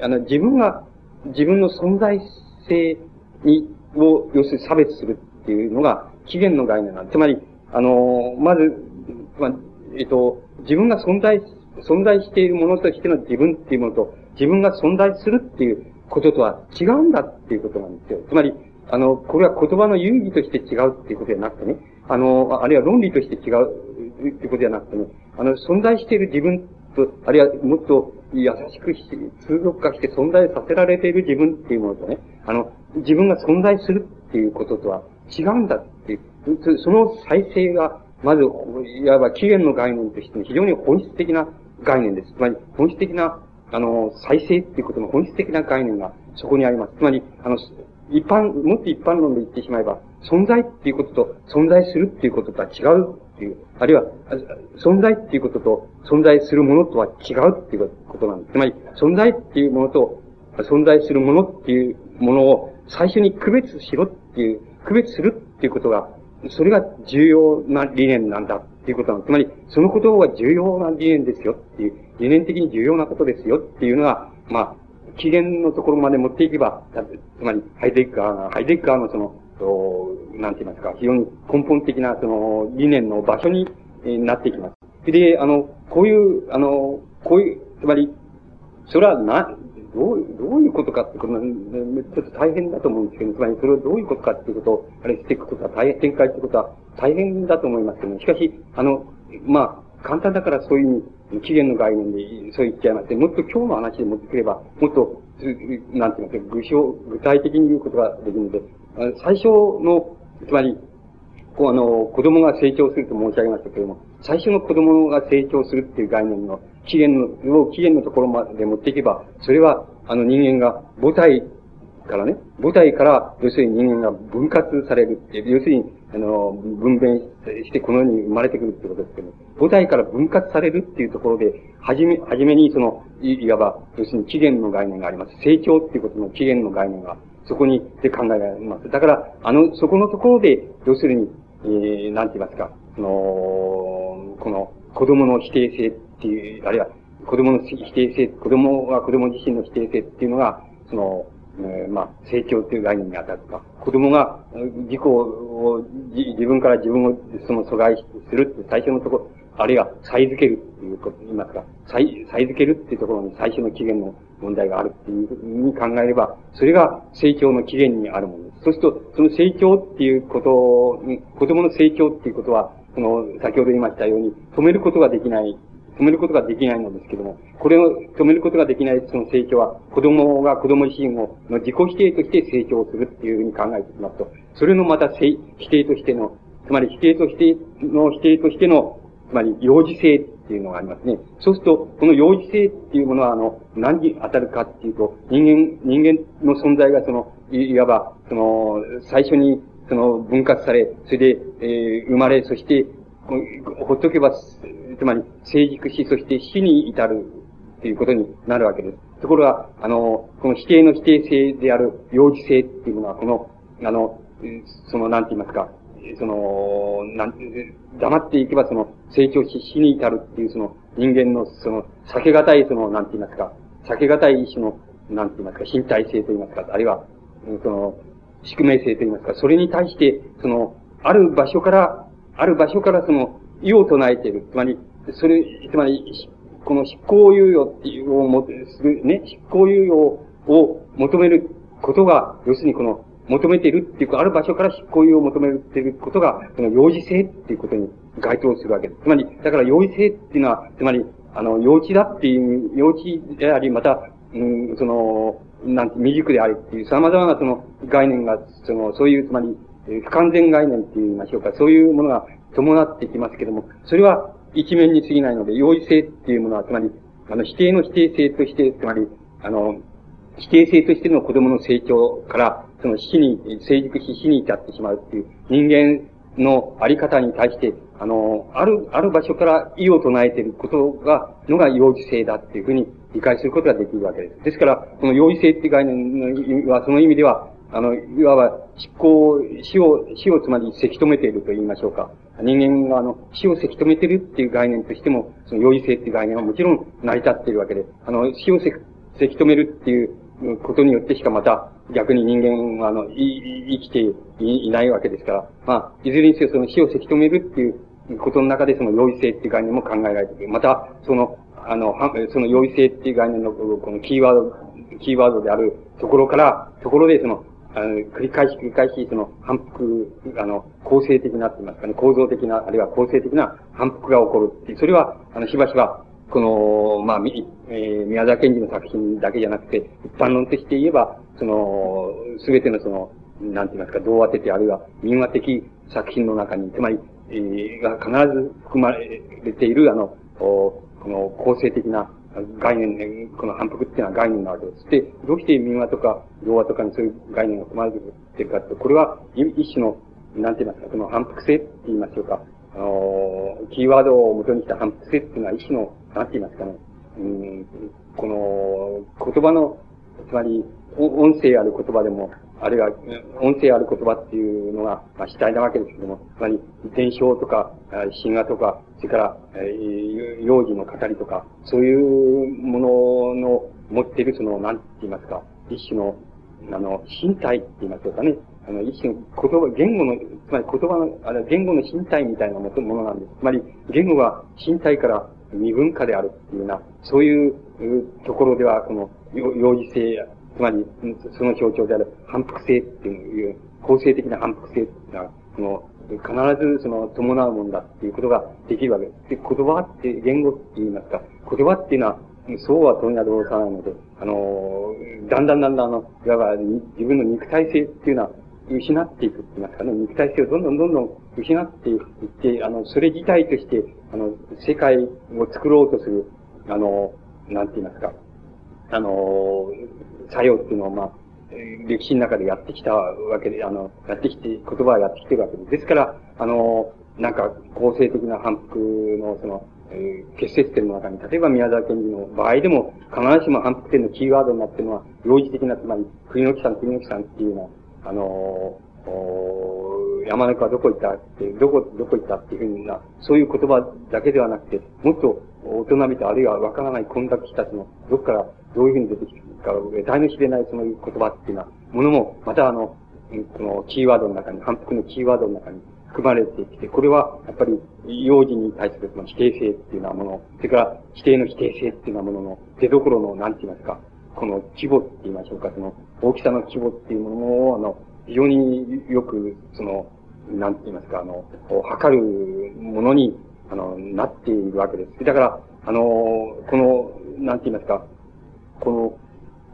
あの、自分が、自分の存在性に、を、要するに差別するっていうのが起源の概念なんです。つまり、あの、まず、まあ、えっと、自分が存在、存在しているものとしての自分っていうものと、自分が存在するっていうこととは違うんだっていうことなんですよ。つまり、あの、これは言葉の遊戯として違うっていうことじゃなくてね、あの、あるいは論理として違うっていうことじゃなくてね、あの、存在している自分と、あるいはもっと優しくし、通俗化して存在させられている自分っていうものとね、あの、自分が存在するっていうこととは違うんだっていう、その再生が、まず、いわば起源の概念として非常に本質的な概念です。つまり、本質的な、あの、再生っていうことの本質的な概念がそこにあります。つまり、あの、一般、もっと一般論で言ってしまえば、存在っていうことと存在するっていうこととは違うっていう、あるいは、存在っていうことと存在するものとは違うっていうことなんです。つまり、存在っていうものと存在するものっていうものを最初に区別しろっていう、区別するっていうことが、それが重要な理念なんだっていうことなんです。つまり、そのことが重要な理念ですよっていう、理念的に重要なことですよっていうのが、まあ、起源のところまで持っていけば、つまり、ハイデッカーが、ハイデッカーのその、なんて言いますか、非常に根本的なその理念の場所になっていきます。で、あの、こういう、あの、こういう、つまり、それはな、どう、どういうことかってことは、ちょっと大変だと思うんですけど、つまりそれをどういうことかっていうことを、あれしていくことは大変、展開してことは大変だと思いますけども、しかし、あの、まあ、簡単だからそういう起源の概念でそう言っちゃいまして、もっと今日の話で持ってくれば、もっと、なんて言いますか、具象、具体的に言うことができるので、最初の、つまり、こうあの、子供が成長すると申し上げましたけれども、最初の子供が成長するっていう概念の起源の、起源のところまで持っていけば、それは、あの人間が母体からね、母体から、要するに人間が分割されるっていう、要するに、あの、分娩してこの世に生まれてくるってことですけど、母体から分割されるっていうところで、はじめ、はじめにその、いわば、要するに起源の概念があります。成長っていうことの起源の概念が、そこに、で考えられます。だから、あの、そこのところで、要するに、えー、なんて言いますか、その、この、子供の否定性っていう、あるいは、子供の否定性、子供は子供自身の否定性っていうのが、その、えー、まあ、成長という概念に当たるか。子供が自己を、自分から自分をその阻害するって最初のところ、あるいは、再付けるっていうこと、言いますか、再、再付けるっていうところに最初の起源の問題があるっていうふうに考えれば、それが成長の起源にあるものです。そうすると、その成長っていうことに、子供の成長っていうことは、その、先ほど言いましたように、止めることができない止めることができないのですけども、これを止めることができないその成長は、子供が子供自身をの自己否定として成長するっていうふうに考えてしまうと、それのまた否定としての、つまり否定としての否定としての、つまり幼児性っていうのがありますね。そうすると、この幼児性っていうものは、あの、何に当たるかっていうと、人間、人間の存在がその、いわば、その、最初に、その、分割され、それで、えー、生まれ、そして、ほっとけば、つまり、成熟し、そして死に至るということになるわけです。ところが、あの、この否定の否定性である幼児性っていうのは、この、あの、その、なんて言いますか、その、なん、黙っていけばその、成長し死に至るっていうその、人間のその、避けがたいその、なんて言いますか、避けがたい一種の、なんて言いますか、身体性と言いますか、あるいは、その、宿命性と言いますか、それに対して、その、ある場所から、ある場所からその、意を唱えている。つまり、それ、つまり、この執行猶予っていうをも、する、ね、執行猶予を求めることが、要するにこの、求めているっていうか、ある場所から執行猶予を求めるっていることが、その幼児性っていうことに該当するわけです。つまり、だから幼児性っていうのは、つまり、あの、幼稚だっていう、幼稚であり、また、うん、その、なんて、未熟でありっていう、様々なその概念が、その、そういう、つまり、不完全概念って言いましょうか、そういうものが伴ってきますけども、それは一面に過ぎないので、容易性っていうものは、つまり、あの、否定の否定性として、つまり、あの、否定性としての子供の成長から、その死に、成熟し死に至ってしまうっていう人間のあり方に対して、あの、ある、ある場所から異を唱えていることが、のが幼児性だっていうふうに理解することができるわけです。ですから、この幼児性っていう概念は、その意味では、あの、いわば、執行、死を、死をつまり、せき止めていると言いましょうか。人間が、あの、死をせき止めているっていう概念としても、その、容易性っていう概念はもちろん成り立っているわけで、あの、死をせせき止めるっていうことによってしかまた、逆に人間は、あの、い、生きていないわけですから、まあ、いずれにせよその死をせき止めるっていうことの中で、その、容易性っていう概念も考えられている。また、その、あの、その容易性っていう概念の、このキーワード、キーワードであるところから、ところでその、あの、繰り返し繰り返し、その、反復、あの、構成的なって言いますかね、構造的な、あるいは構成的な反復が起こるっていう、それは、あの、しばしば、この、まあ、み、えー、宮沢賢治の作品だけじゃなくて、一般論として言えば、その、すべてのその、なんて言いますか、童話的あるいは民話的作品の中に、つまり、えー、が必ず含まれている、あの、この構成的な概念ね、この反復っていうのは概念なわけです。で、どうして民話とか童話とかにそういう概念が含まれてるかと、これは一種の、なんて言いますか、この反復性って言いましょうか。あの、キーワードを元にした反復性っていうのは一種の、なんて言いますかね、うん、この言葉の、つまり、音声ある言葉でも、あるいは、音声ある言葉っていうのが、まあ、主体なわけですけども、つまり、伝承とか、神話とか、それから、えー、幼児の語りとか、そういうものの持っているその、なんて言いますか、一種の、あの、身体って言いましょうかね。あの、一種の言葉、言語の、つまり言葉の、あれ言語の身体みたいなものなんです。つまり、言語は身体から未分化であるっていうような、そういうところでは、この、幼児性つまり、その象徴である反復性っていう、構成的な反復性っていうのは、その、必ずその伴うものだっていうことができるわけ。です。で、言葉って、言語って言いますか、言葉っていうのは、そうは問屋動さないので、あの、だんだんだんだんあの、いわば自分の肉体性っていうのは失っていくって言いますか。ね、肉体性をどんどんどんどん失っていって、あの、それ自体として、あの、世界を作ろうとする、あの、なんて言いますか、あの、作用っていうのを、まあ、歴史の中でやってきたわけで、あの、やってきて、言葉はやってきてるわけです。ですから、あの、なんか、構成的な反復の、その、えー、結節点の中に、例えば宮沢賢治の場合でも、必ずしも反復点のキーワードになっているのは、幼児的な、つまり、国の木さん、国の木さんっていうのは、あのー、山中はどこ行ったって、どこ、どこ行ったっていうふうな、そういう言葉だけではなくて、もっと大人びた、あるいはわからない混濁したちの、どこからどういうふうに出てきたか、得体の知れないその言葉っていうのは、ものも、またあの、このキーワードの中に、反復のキーワードの中に含まれてきて、これはやっぱり幼児に対するその否定性っていうようなもの、それから否定の否定性っていうようなものの出所の、なんて言いますか、この規模って言いましょうか、その大きさの規模っていうものを、あの、非常によく、その、なんて言いますか、あの、測るものに、あの、なっているわけです。だから、あの、この、なんて言いますか、この、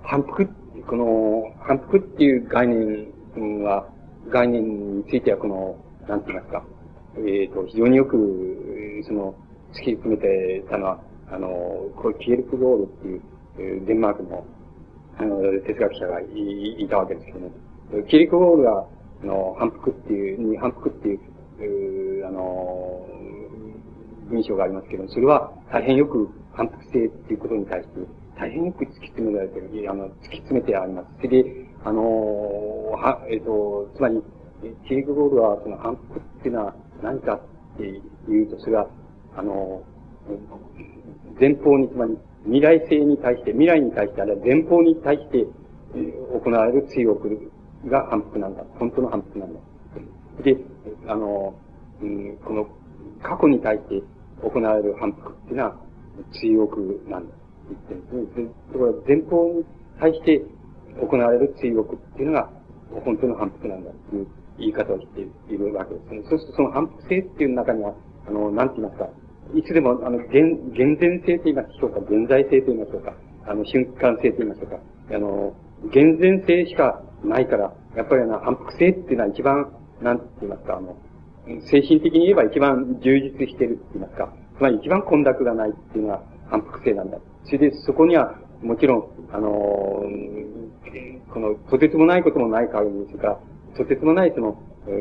反復、この、反復っていう概念は、概念についてはこの、なんて言いますか、えっ、ー、と、非常によく、その、突き詰めてたのは、あの、これ、キエルクゴールっていう、デンマークの、あの、哲学者がいいたわけですけども、キエルクゴールが、あの、反復っていう、に反復っていう、うあの、文章がありますけど、それは大変よく反復性っていうことに対して、大変よく突き詰められてる、あの、突き詰めてあります。それで、あのは、えっ、ー、と、つまり、キリクゴールは、その反復っていうのは何かっていうと、それは、あの前方に、つまり、未来性に対して、未来に対して、あるいは前方に対して、行われる追憶が反復なんだ。本当の反復なんだ。で、あの、うん、この、過去に対して行われる反復っていうのは、追憶なんだ。言ってるんですね。だから前方に対して行われる追憶っていうのが本当の反復なんだっていう言い方をしているわけですね。そうするとその反復性っていう中には、あの、なんて言いますか、いつでも、あの、現、現前性と言いましょうか、現在性と言いましょうか、あの、瞬間性と言いましょうか、あの、現前性しかないから、やっぱりあの、反復性っていうのは一番、なんて言いますか、あの、精神的に言えば一番充実してるって言いますか、つまり一番混濁がないっていうのは反復性なんだ。それで、そこには、もちろん、あのー、この、とてつもないこともない代わりに、それか、とてつもないその、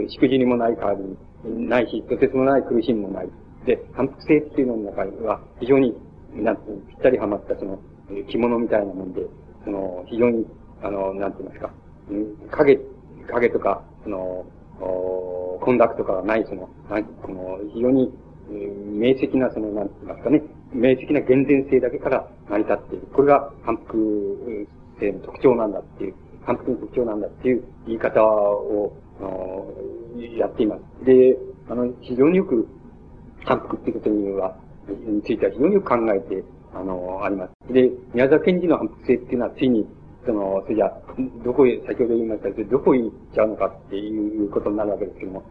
しくじりもない代わりに、ないし、とてつもない苦しみもない。で、反復性っていうのの中には、非常に、なんて、ぴったりはまったその、着物みたいなもんで、その、非常に、あの、なんて言いますか、影、影とか、その、混濁とかがない、その、なんこの、非常に、えー明晰な、その、なんて言いますかね、明晰な厳然性だけから成り立っている。これが反復性の特徴なんだっていう、反復の特徴なんだっていう言い方を、やっています。で、あの、非常によく反復っていうことには、については非常によく考えて、あの、あります。で、宮沢賢治の反復性っていうのは、ついに、その、それじゃどこへ、先ほど言いましたけど、どこへ行っちゃうのかっていうことになるわけですけども、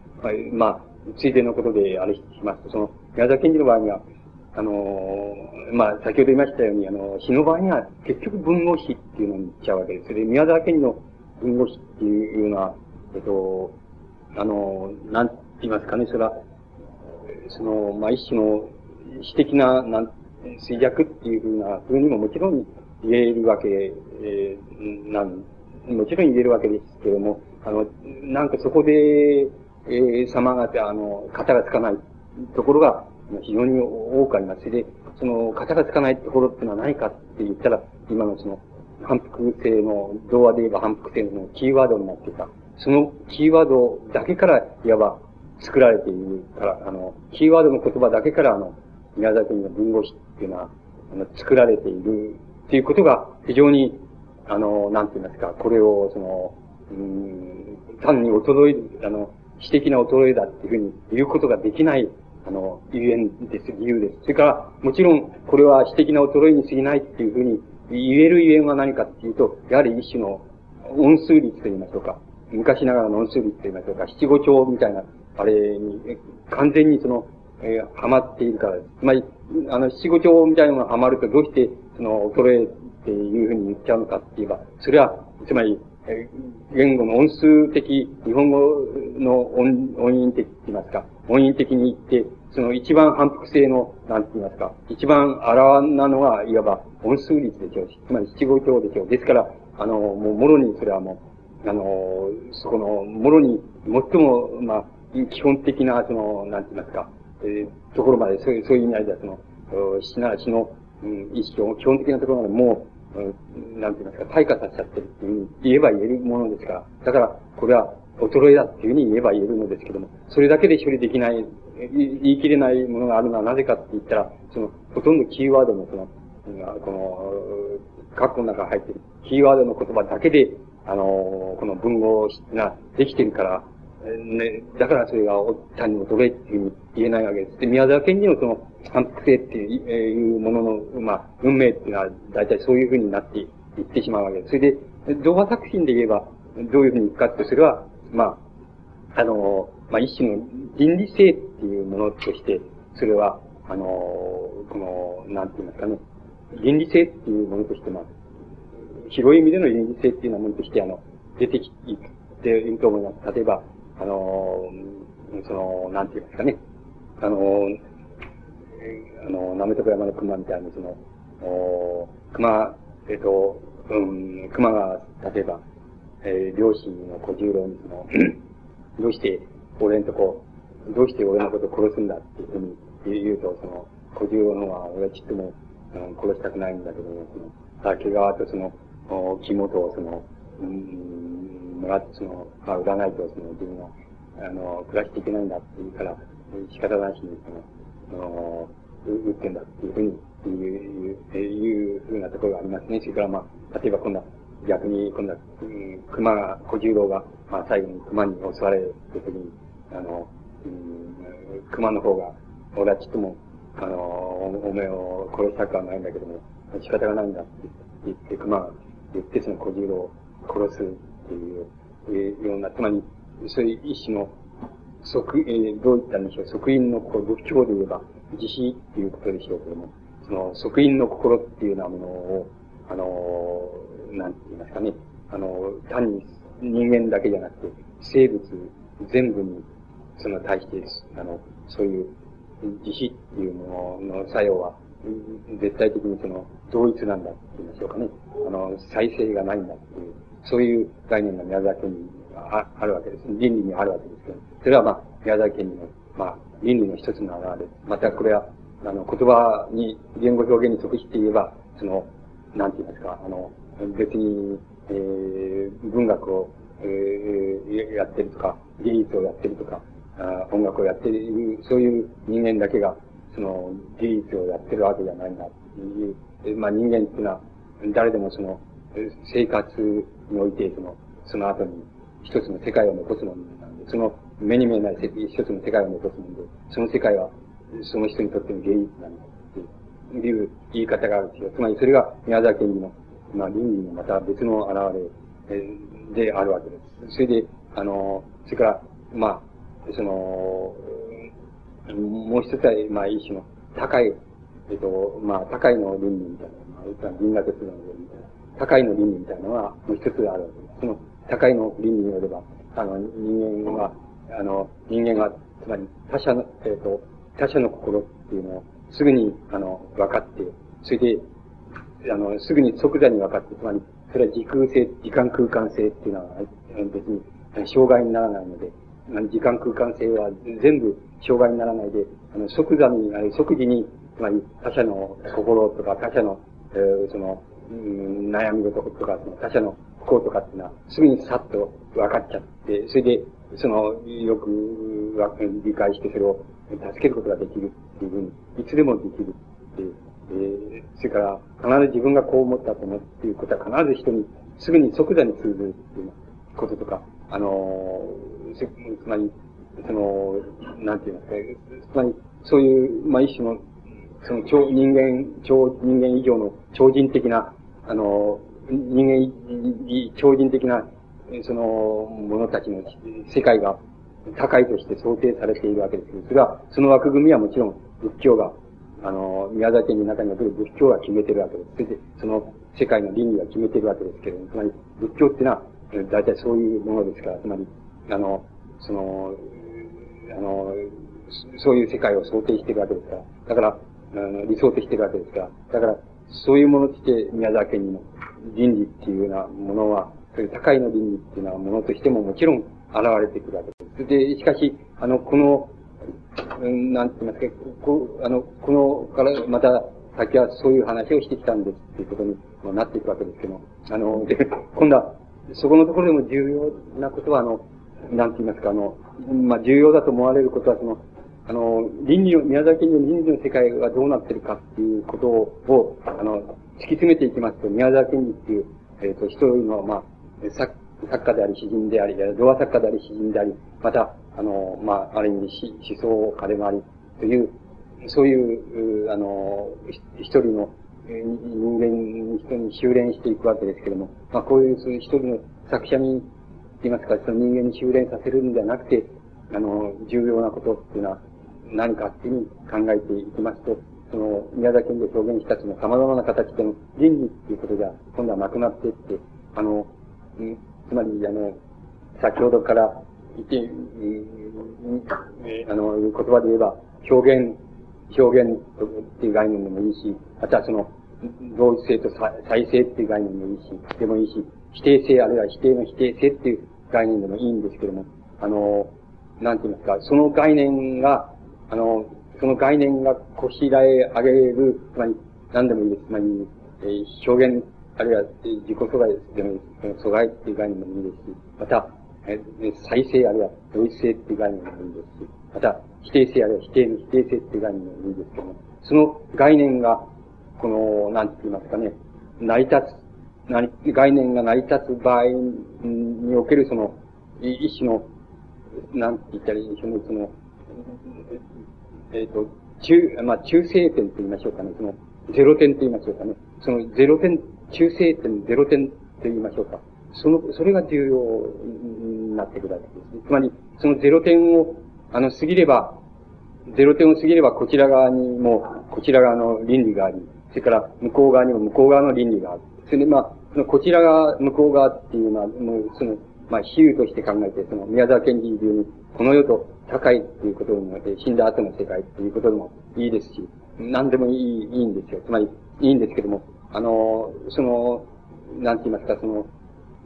まあ、ついでのことであれしますと、その、宮沢賢治の場合には、あのまあ、先ほど言いましたように、あの、詩の場合には結局文語詩っていうのに行っちゃうわけです。で、宮沢賢治の文語詩っていうのは、えっと、あの、なんて言いますかね、それは、その、まあ、一種の私的な、なん、衰弱っていうふうな風にももちろん言えるわけ、えー、なん、もちろん言えるわけですけども、あの、なんかそこで、えー、様が、あの、型がつかないところが非常に多くあります。で、その、型がつかないところっていうのは何かって言ったら、今のその、反復性の、童話で言えば反復性のキーワードになっていた。そのキーワードだけから、いわば作られているから、あの、キーワードの言葉だけから、あの、宮崎の文語詞っていうのは、あの、作られているっていうことが、非常に、あの、なんて言いますか、これを、その、うん、単に衰え、あの、私的な衰えだっていうふうに言うことができない、あの、ゆえんです、理由です。それから、もちろん、これは私的な衰えに過ぎないっていうふうに言えるゆえんは何かっていうと、やはり一種の音数率と言いましょうか。昔ながらの音数率と言いましょうか。七五調みたいな、あれに、完全にその、えー、はまっているからです。つまり、あの、七五調みたいなのがはまると、どうして、その、衰えっていうふうに言っちゃうのかって言えば、それは、つまり、言語の音数的、日本語の音、音韻的って言いますか、音韻的に言って、その一番反復性の、なんて言いますか、一番あらわなのは、いわば音数率でしょうし、つまり七五調でしょう。ですから、あの、もう、もろにそれはもう、あの、そこの、もろに、最も、まあ、基本的な、その、なんて言いますか、えー、ところまで、そういう、そういう意味合いでは、その、死な、死の、うん、意識を基本的なところまでもう、うん、なんて言いますか、退化させちゃってるっていうに言えば言えるものですから、だから、これは衰えだっていうふうに言えば言えるのですけども、それだけで処理できない、言い切れないものがあるのはなぜかって言ったら、その、ほとんどキーワードのその、この、括弧の中に入ってるキーワードの言葉だけで、あの、この文語ができてるから、ね、だからそれが単に衰えっていうふうに言えないわけです。で、宮沢賢治のその反復性っていうものの、まあ、運命っていうのは、大体そういうふうになっていってしまうわけです。それで、動画作品で言えば、どういうふうにいくかって、それは、まあ、あの、まあ、一種の倫理性っていうものとして、それは、あの、この、なんて言いますかね、倫理性っていうものとして、まあ、広い意味での倫理性っていうようなものとして、あの、出てきていると思います。例えば、あの、その、なんて言いますかね、あの、あの、なめとこ山の熊みたいな、その、お熊、えっ、ーと、うん、熊が、例えば、えー、両親の小十郎にその、どうして俺のとこ、どうして俺のこと殺すんだっていうふうに言うと、その、小十郎の方は俺はちっとも、うん、殺したくないんだけど、その、竹川とその、お肝とその、うん、もらって、その、まあ、売らないと、その、自分は、あの、暮らしていけないんだって言うから、仕方なしに、その、あの、売ってんだっていうふうに、いう、いうふうなところがありますね。それからまあ、例えば今度は、逆に今度は、うん、熊が、小十郎が、まあ最後に熊に襲われるときに、あの、うん、熊の方が、俺はちっとも、あの、お前を殺したくはないんだけども、仕方がないんだって言って、熊が言ってその小十郎を殺すっていう、ような、つまり、そういう一種の、即、えー、どう言ったんでしょう、即因のこう仏教で言えば、自死っていうことでしょうけども、その即因の心っていうようなものを、あの、なんて言いますかね、あの、単に人間だけじゃなくて、生物全部に、その対して、あの、そういう自死っていうものの作用は、絶対的にその、同一なんだって言いましょうかね。あの、再生がないんだっていう、そういう概念が宮沢県にああるわけです。倫理にあるわけですけど、それはまあ、宮沢県にも、まあ、倫理の一つの表れ。またこれは、あの、言葉に、言語表現に即して言えば、その、なんて言いますか、あの、別に、えー、文学を、えー、やってるとか、芸術をやってるとか、あ音楽をやっている、そういう人間だけが、その、芸術をやってるわけじゃないんだっていう、まあ人間っていうのは、誰でもその、生活において、その、その後に一つの世界を残すものなんで、その目に見えない一つの世界を残すもので、その世界は、その人にとっての芸術なんだっていう言い方があるんですよ。つまりそれが宮沢賢治の、まあ倫理のまた別の現れであるわけです。それで、あの、それから、まあ、その、もう一つは、まあ、一種の高い、えっと、まあ、高いの倫理みたいな、まあ、銀河鉄道のみたいな、高いの倫理みたいなのは、もう一つあるわけです。その、高いの倫理によれば、あの、人間は、あの、人間が、つまり他者の、えっ、ー、と、他者の心っていうのをすぐに、あの、分かって、それで、あの、すぐに即座に分かって、つまり、それは時空性、時間空間性っていうのは、別に障害にならないので、時間空間性は全部障害にならないで、あの、即座に、即時に、つまり他者の心とか他者の、えー、その、うん、悩み事とか、その他者の不幸とかっていうのは、すぐにさっと分かっちゃって、それで、その、よく理解してそれを助けることができるっていうふうに、いつでもできるって。えー、それから、必ず自分がこう思ったと思っていうことは必ず人に、すぐに即座に通ずるっていうこととか、あのー、つまり、その、なんて言いますか、つまり、そういう、まあ、一種の、その超人間、超人間以上の超人的な、あの、人間、超人的な、その、者たちの世界が高いとして想定されているわけですけど、そ、の枠組みはもちろん仏教が、あの、宮崎県の中における仏教が決めてるわけです。そ、の世界の倫理が決めてるわけですけれども、つまり仏教っていうのは、大体そういうものですから、つまり、あの、その、あの、そういう世界を想定してるわけですから、だから、あの理想としてるわけですから、だから、そういうものとして宮沢県にも倫理っていうようなものは、そういう高いの倫理っていうようなものとしてももちろん現れてくるわけです。で、しかし、あの、この、うん、なんて言いますか、こあの、この、から、また、先はそういう話をしてきたんですっていうことになっていくわけですけど、あの、で、今度は、そこのところでも重要なことは、あの、なんて言いますか、あの、まあ、重要だと思われることは、その、あの、倫理の、宮崎の倫理の世界がどうなってるかっていうことを、あの、突き詰めていきますと、宮崎倫理っていう、えっ、ー、と、一人の、まあ、作作家であり、詩人であり、童話作家であり、詩人であり、また、あの、まあ、ある意味、思想家でもあり、という、そういう、あの、一人の人間、人に修練していくわけですけれども、まあ、こういう、そういう一人の作者に、言いますか、その人間に修練させるんではなくて、あの、重要なことっていうのは何かっていうふうに考えていきますと、その、宮崎県で表現したその様々な形での倫理っていうことが今度はなくなっていって、あの、つまり、あの、先ほどから言って、あの、言葉で言えば、表現、表現っていう概念でもいいし、またその、同一性と再生っていう概念でもいいし、でもいいし、否定性あるいは否定の否定性っていう概念でもいいんですけども、あの、なんて言いますか、その概念が、あの、その概念がこしらえ上げる、つまり、何でもいいです。つまり、えー、表現、あるいは自己阻害でもいいです。阻害っていう概念もいいですし、また、え再生あるいは同一性っていう概念もいいですし、また、否定性あるいは否定の否定性っていう概念もいいですけども、その概念が、この、なんて言いますかね、成り立つ、概念が成り立つ場合におけるその、一種の、なんて言ったらいいんでしょうね、その、えっ、ー、と、中、まあ、中性点と言いましょうかね、その、ゼロ点と言いましょうかね、そのゼロ点、中性点、ゼロ点と言いましょうか。その、それが重要になってくるわけですね。つまり、そのゼロ点を、あの、過ぎれば、ゼロ点を過ぎれば、こちら側にも、こちら側の倫理があり、それから向こう側にも向こう側の倫理がある。それで、まあ、そのこちら側、向こう側っていうのは、もう、その、まあ、比喩として考えて、その、宮沢賢治流に、この世と高いっていうことによって、死んだ後の世界っていうことでもいいですし、何でもいい、いいんですよ。つまり、いいんですけども、あの、その、なんて言いますか、その、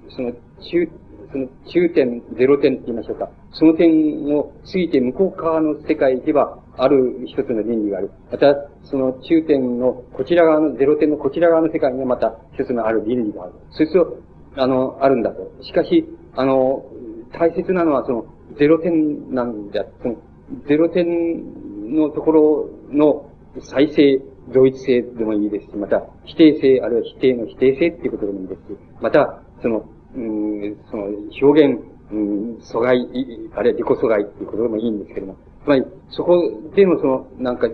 その、中、その中点、ゼロ点って言いましょうか。その点を過ぎて向こう側の世界では、ある一つの倫理がある。また、その中点のこちら側の、ゼロ点のこちら側の世界にはまた一つのある倫理がある。そいつを、あの、あるんだと。しかし、あの、大切なのはその、ゼロ点なんだ。その、ゼロ点のところの再生、同一性でもいいですし、また、否定性、あるいは否定の否定性っていうことでもいいですし、また、その、うん、その、表現、うん、阻害、あるいは自己阻害っていうことでもいいんですけども、つまり、そこでのその、なんか、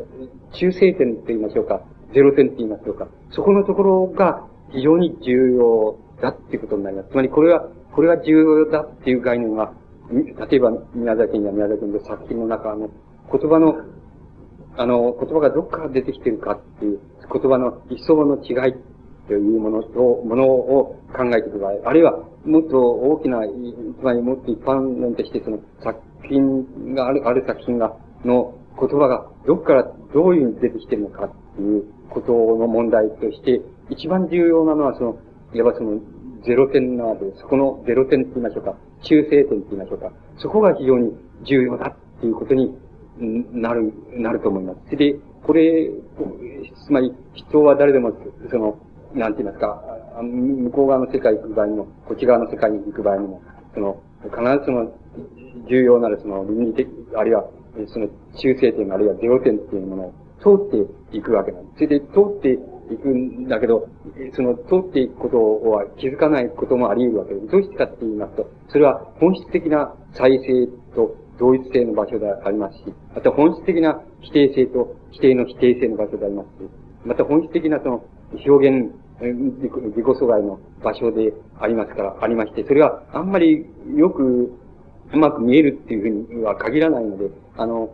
中性点と言いましょうか、ゼロ点と言いましょうか、そこのところが非常に重要だっていうことになります。つまり、これは、これが重要だっていう概念は、例えば、宮崎や宮崎の作品の中あの言葉の、あの、言葉がどこから出てきてるかっていう、言葉の一層の違いというものと、ものを考えていく場合、あるいはもっと大きな、つまりもっと一般論としてその作品がある、ある作品が、の言葉がどこからどういうふうに出てきてるのかっていうことの問題として、一番重要なのはその、いわばその、ゼロ点なわけです。このゼロ点って言いましょうか、中性点って言いましょうか。そこが非常に重要だっていうことになる、なると思います。で、これ、つまり人は誰でも、その、なんて言いますか、向こう側の世界行く場合にも、こっち側の世界に行く場合にも、その、必ずその、重要なるその倫理的、あるいは、その中性点あるいはゼロ点っていうものを通っていくわけなんです。それで通っていくんだけど、その通っていくことは気づかないこともあり得るわけです。どうしてかって言いますと、それは本質的な再生と同一性の場所でありますし、また本質的な否定性と否定の否定性の場所でありますし、また本質的なその表現、自己阻害の場所でありますから、ありまして、それはあんまりよくうまく見えるっていうふうには限らないので、あの、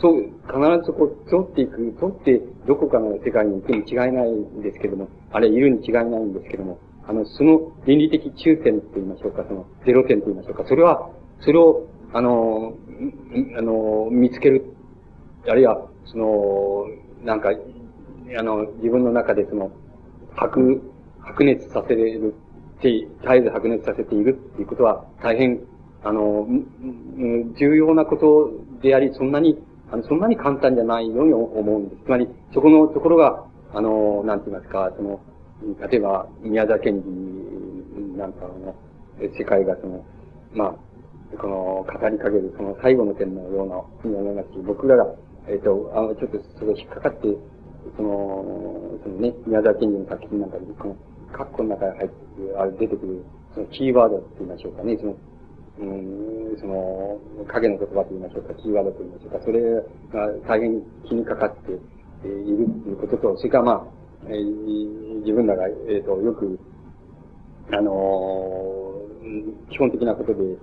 そう、必ずそこを通っていく、通ってどこかの世界に行くに違いないんですけども、あれいるに違いないんですけども、あの、その倫理的中点と言いましょうか、そのゼロ点と言いましょうか、それは、それを、あの、あの、見つける、あるいは、その、なんか、あの、自分の中でその、白、白熱させれる、絶えず白熱させているっていうことは、大変あの、重要なことであり、そんなに、あの、そんなに簡単じゃないように思うんです。つまり、そこのところが、あの、なんて言いますか、その、例えば、宮沢賢治なんかの世界がその、まあ、この、語りかけるその最後の点のような、思いますし、僕らが、えっ、ー、と、あの、ちょっとそれ引っかかって、その、そのね、宮沢賢治の作品なんかで、この、カッコの中に入って、あれ出てくる、そのキーワードって言いましょうかね、その、うん、その、影の言葉と言いましょうか、キーワードと言いましょうか、それが大変気にかかっているということと、それからまあ、えー、自分らが、えっ、ー、と、よく、あのー、基本的なことで、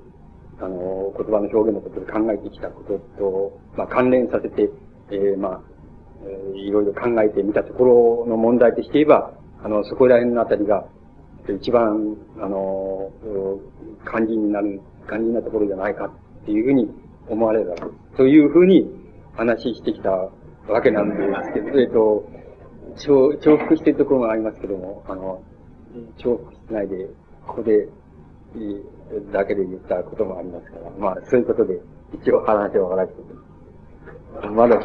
あのー、言葉の表現のことで考えてきたことと、まあ、関連させて、えー、まあ、えー、いろいろ考えてみたところの問題として言えば、あの、そこら辺のあたりが、一番、あの、肝心になる肝心なところじゃないかっていうふうに思われるわけです。というふうに話してきたわけなんですけど、えっと、重重複しているところがありますけども、あの、重複しないで、ここで、だけで言ったこともありますから、まあ、そういうことで、一応話を終わらせて、まだ、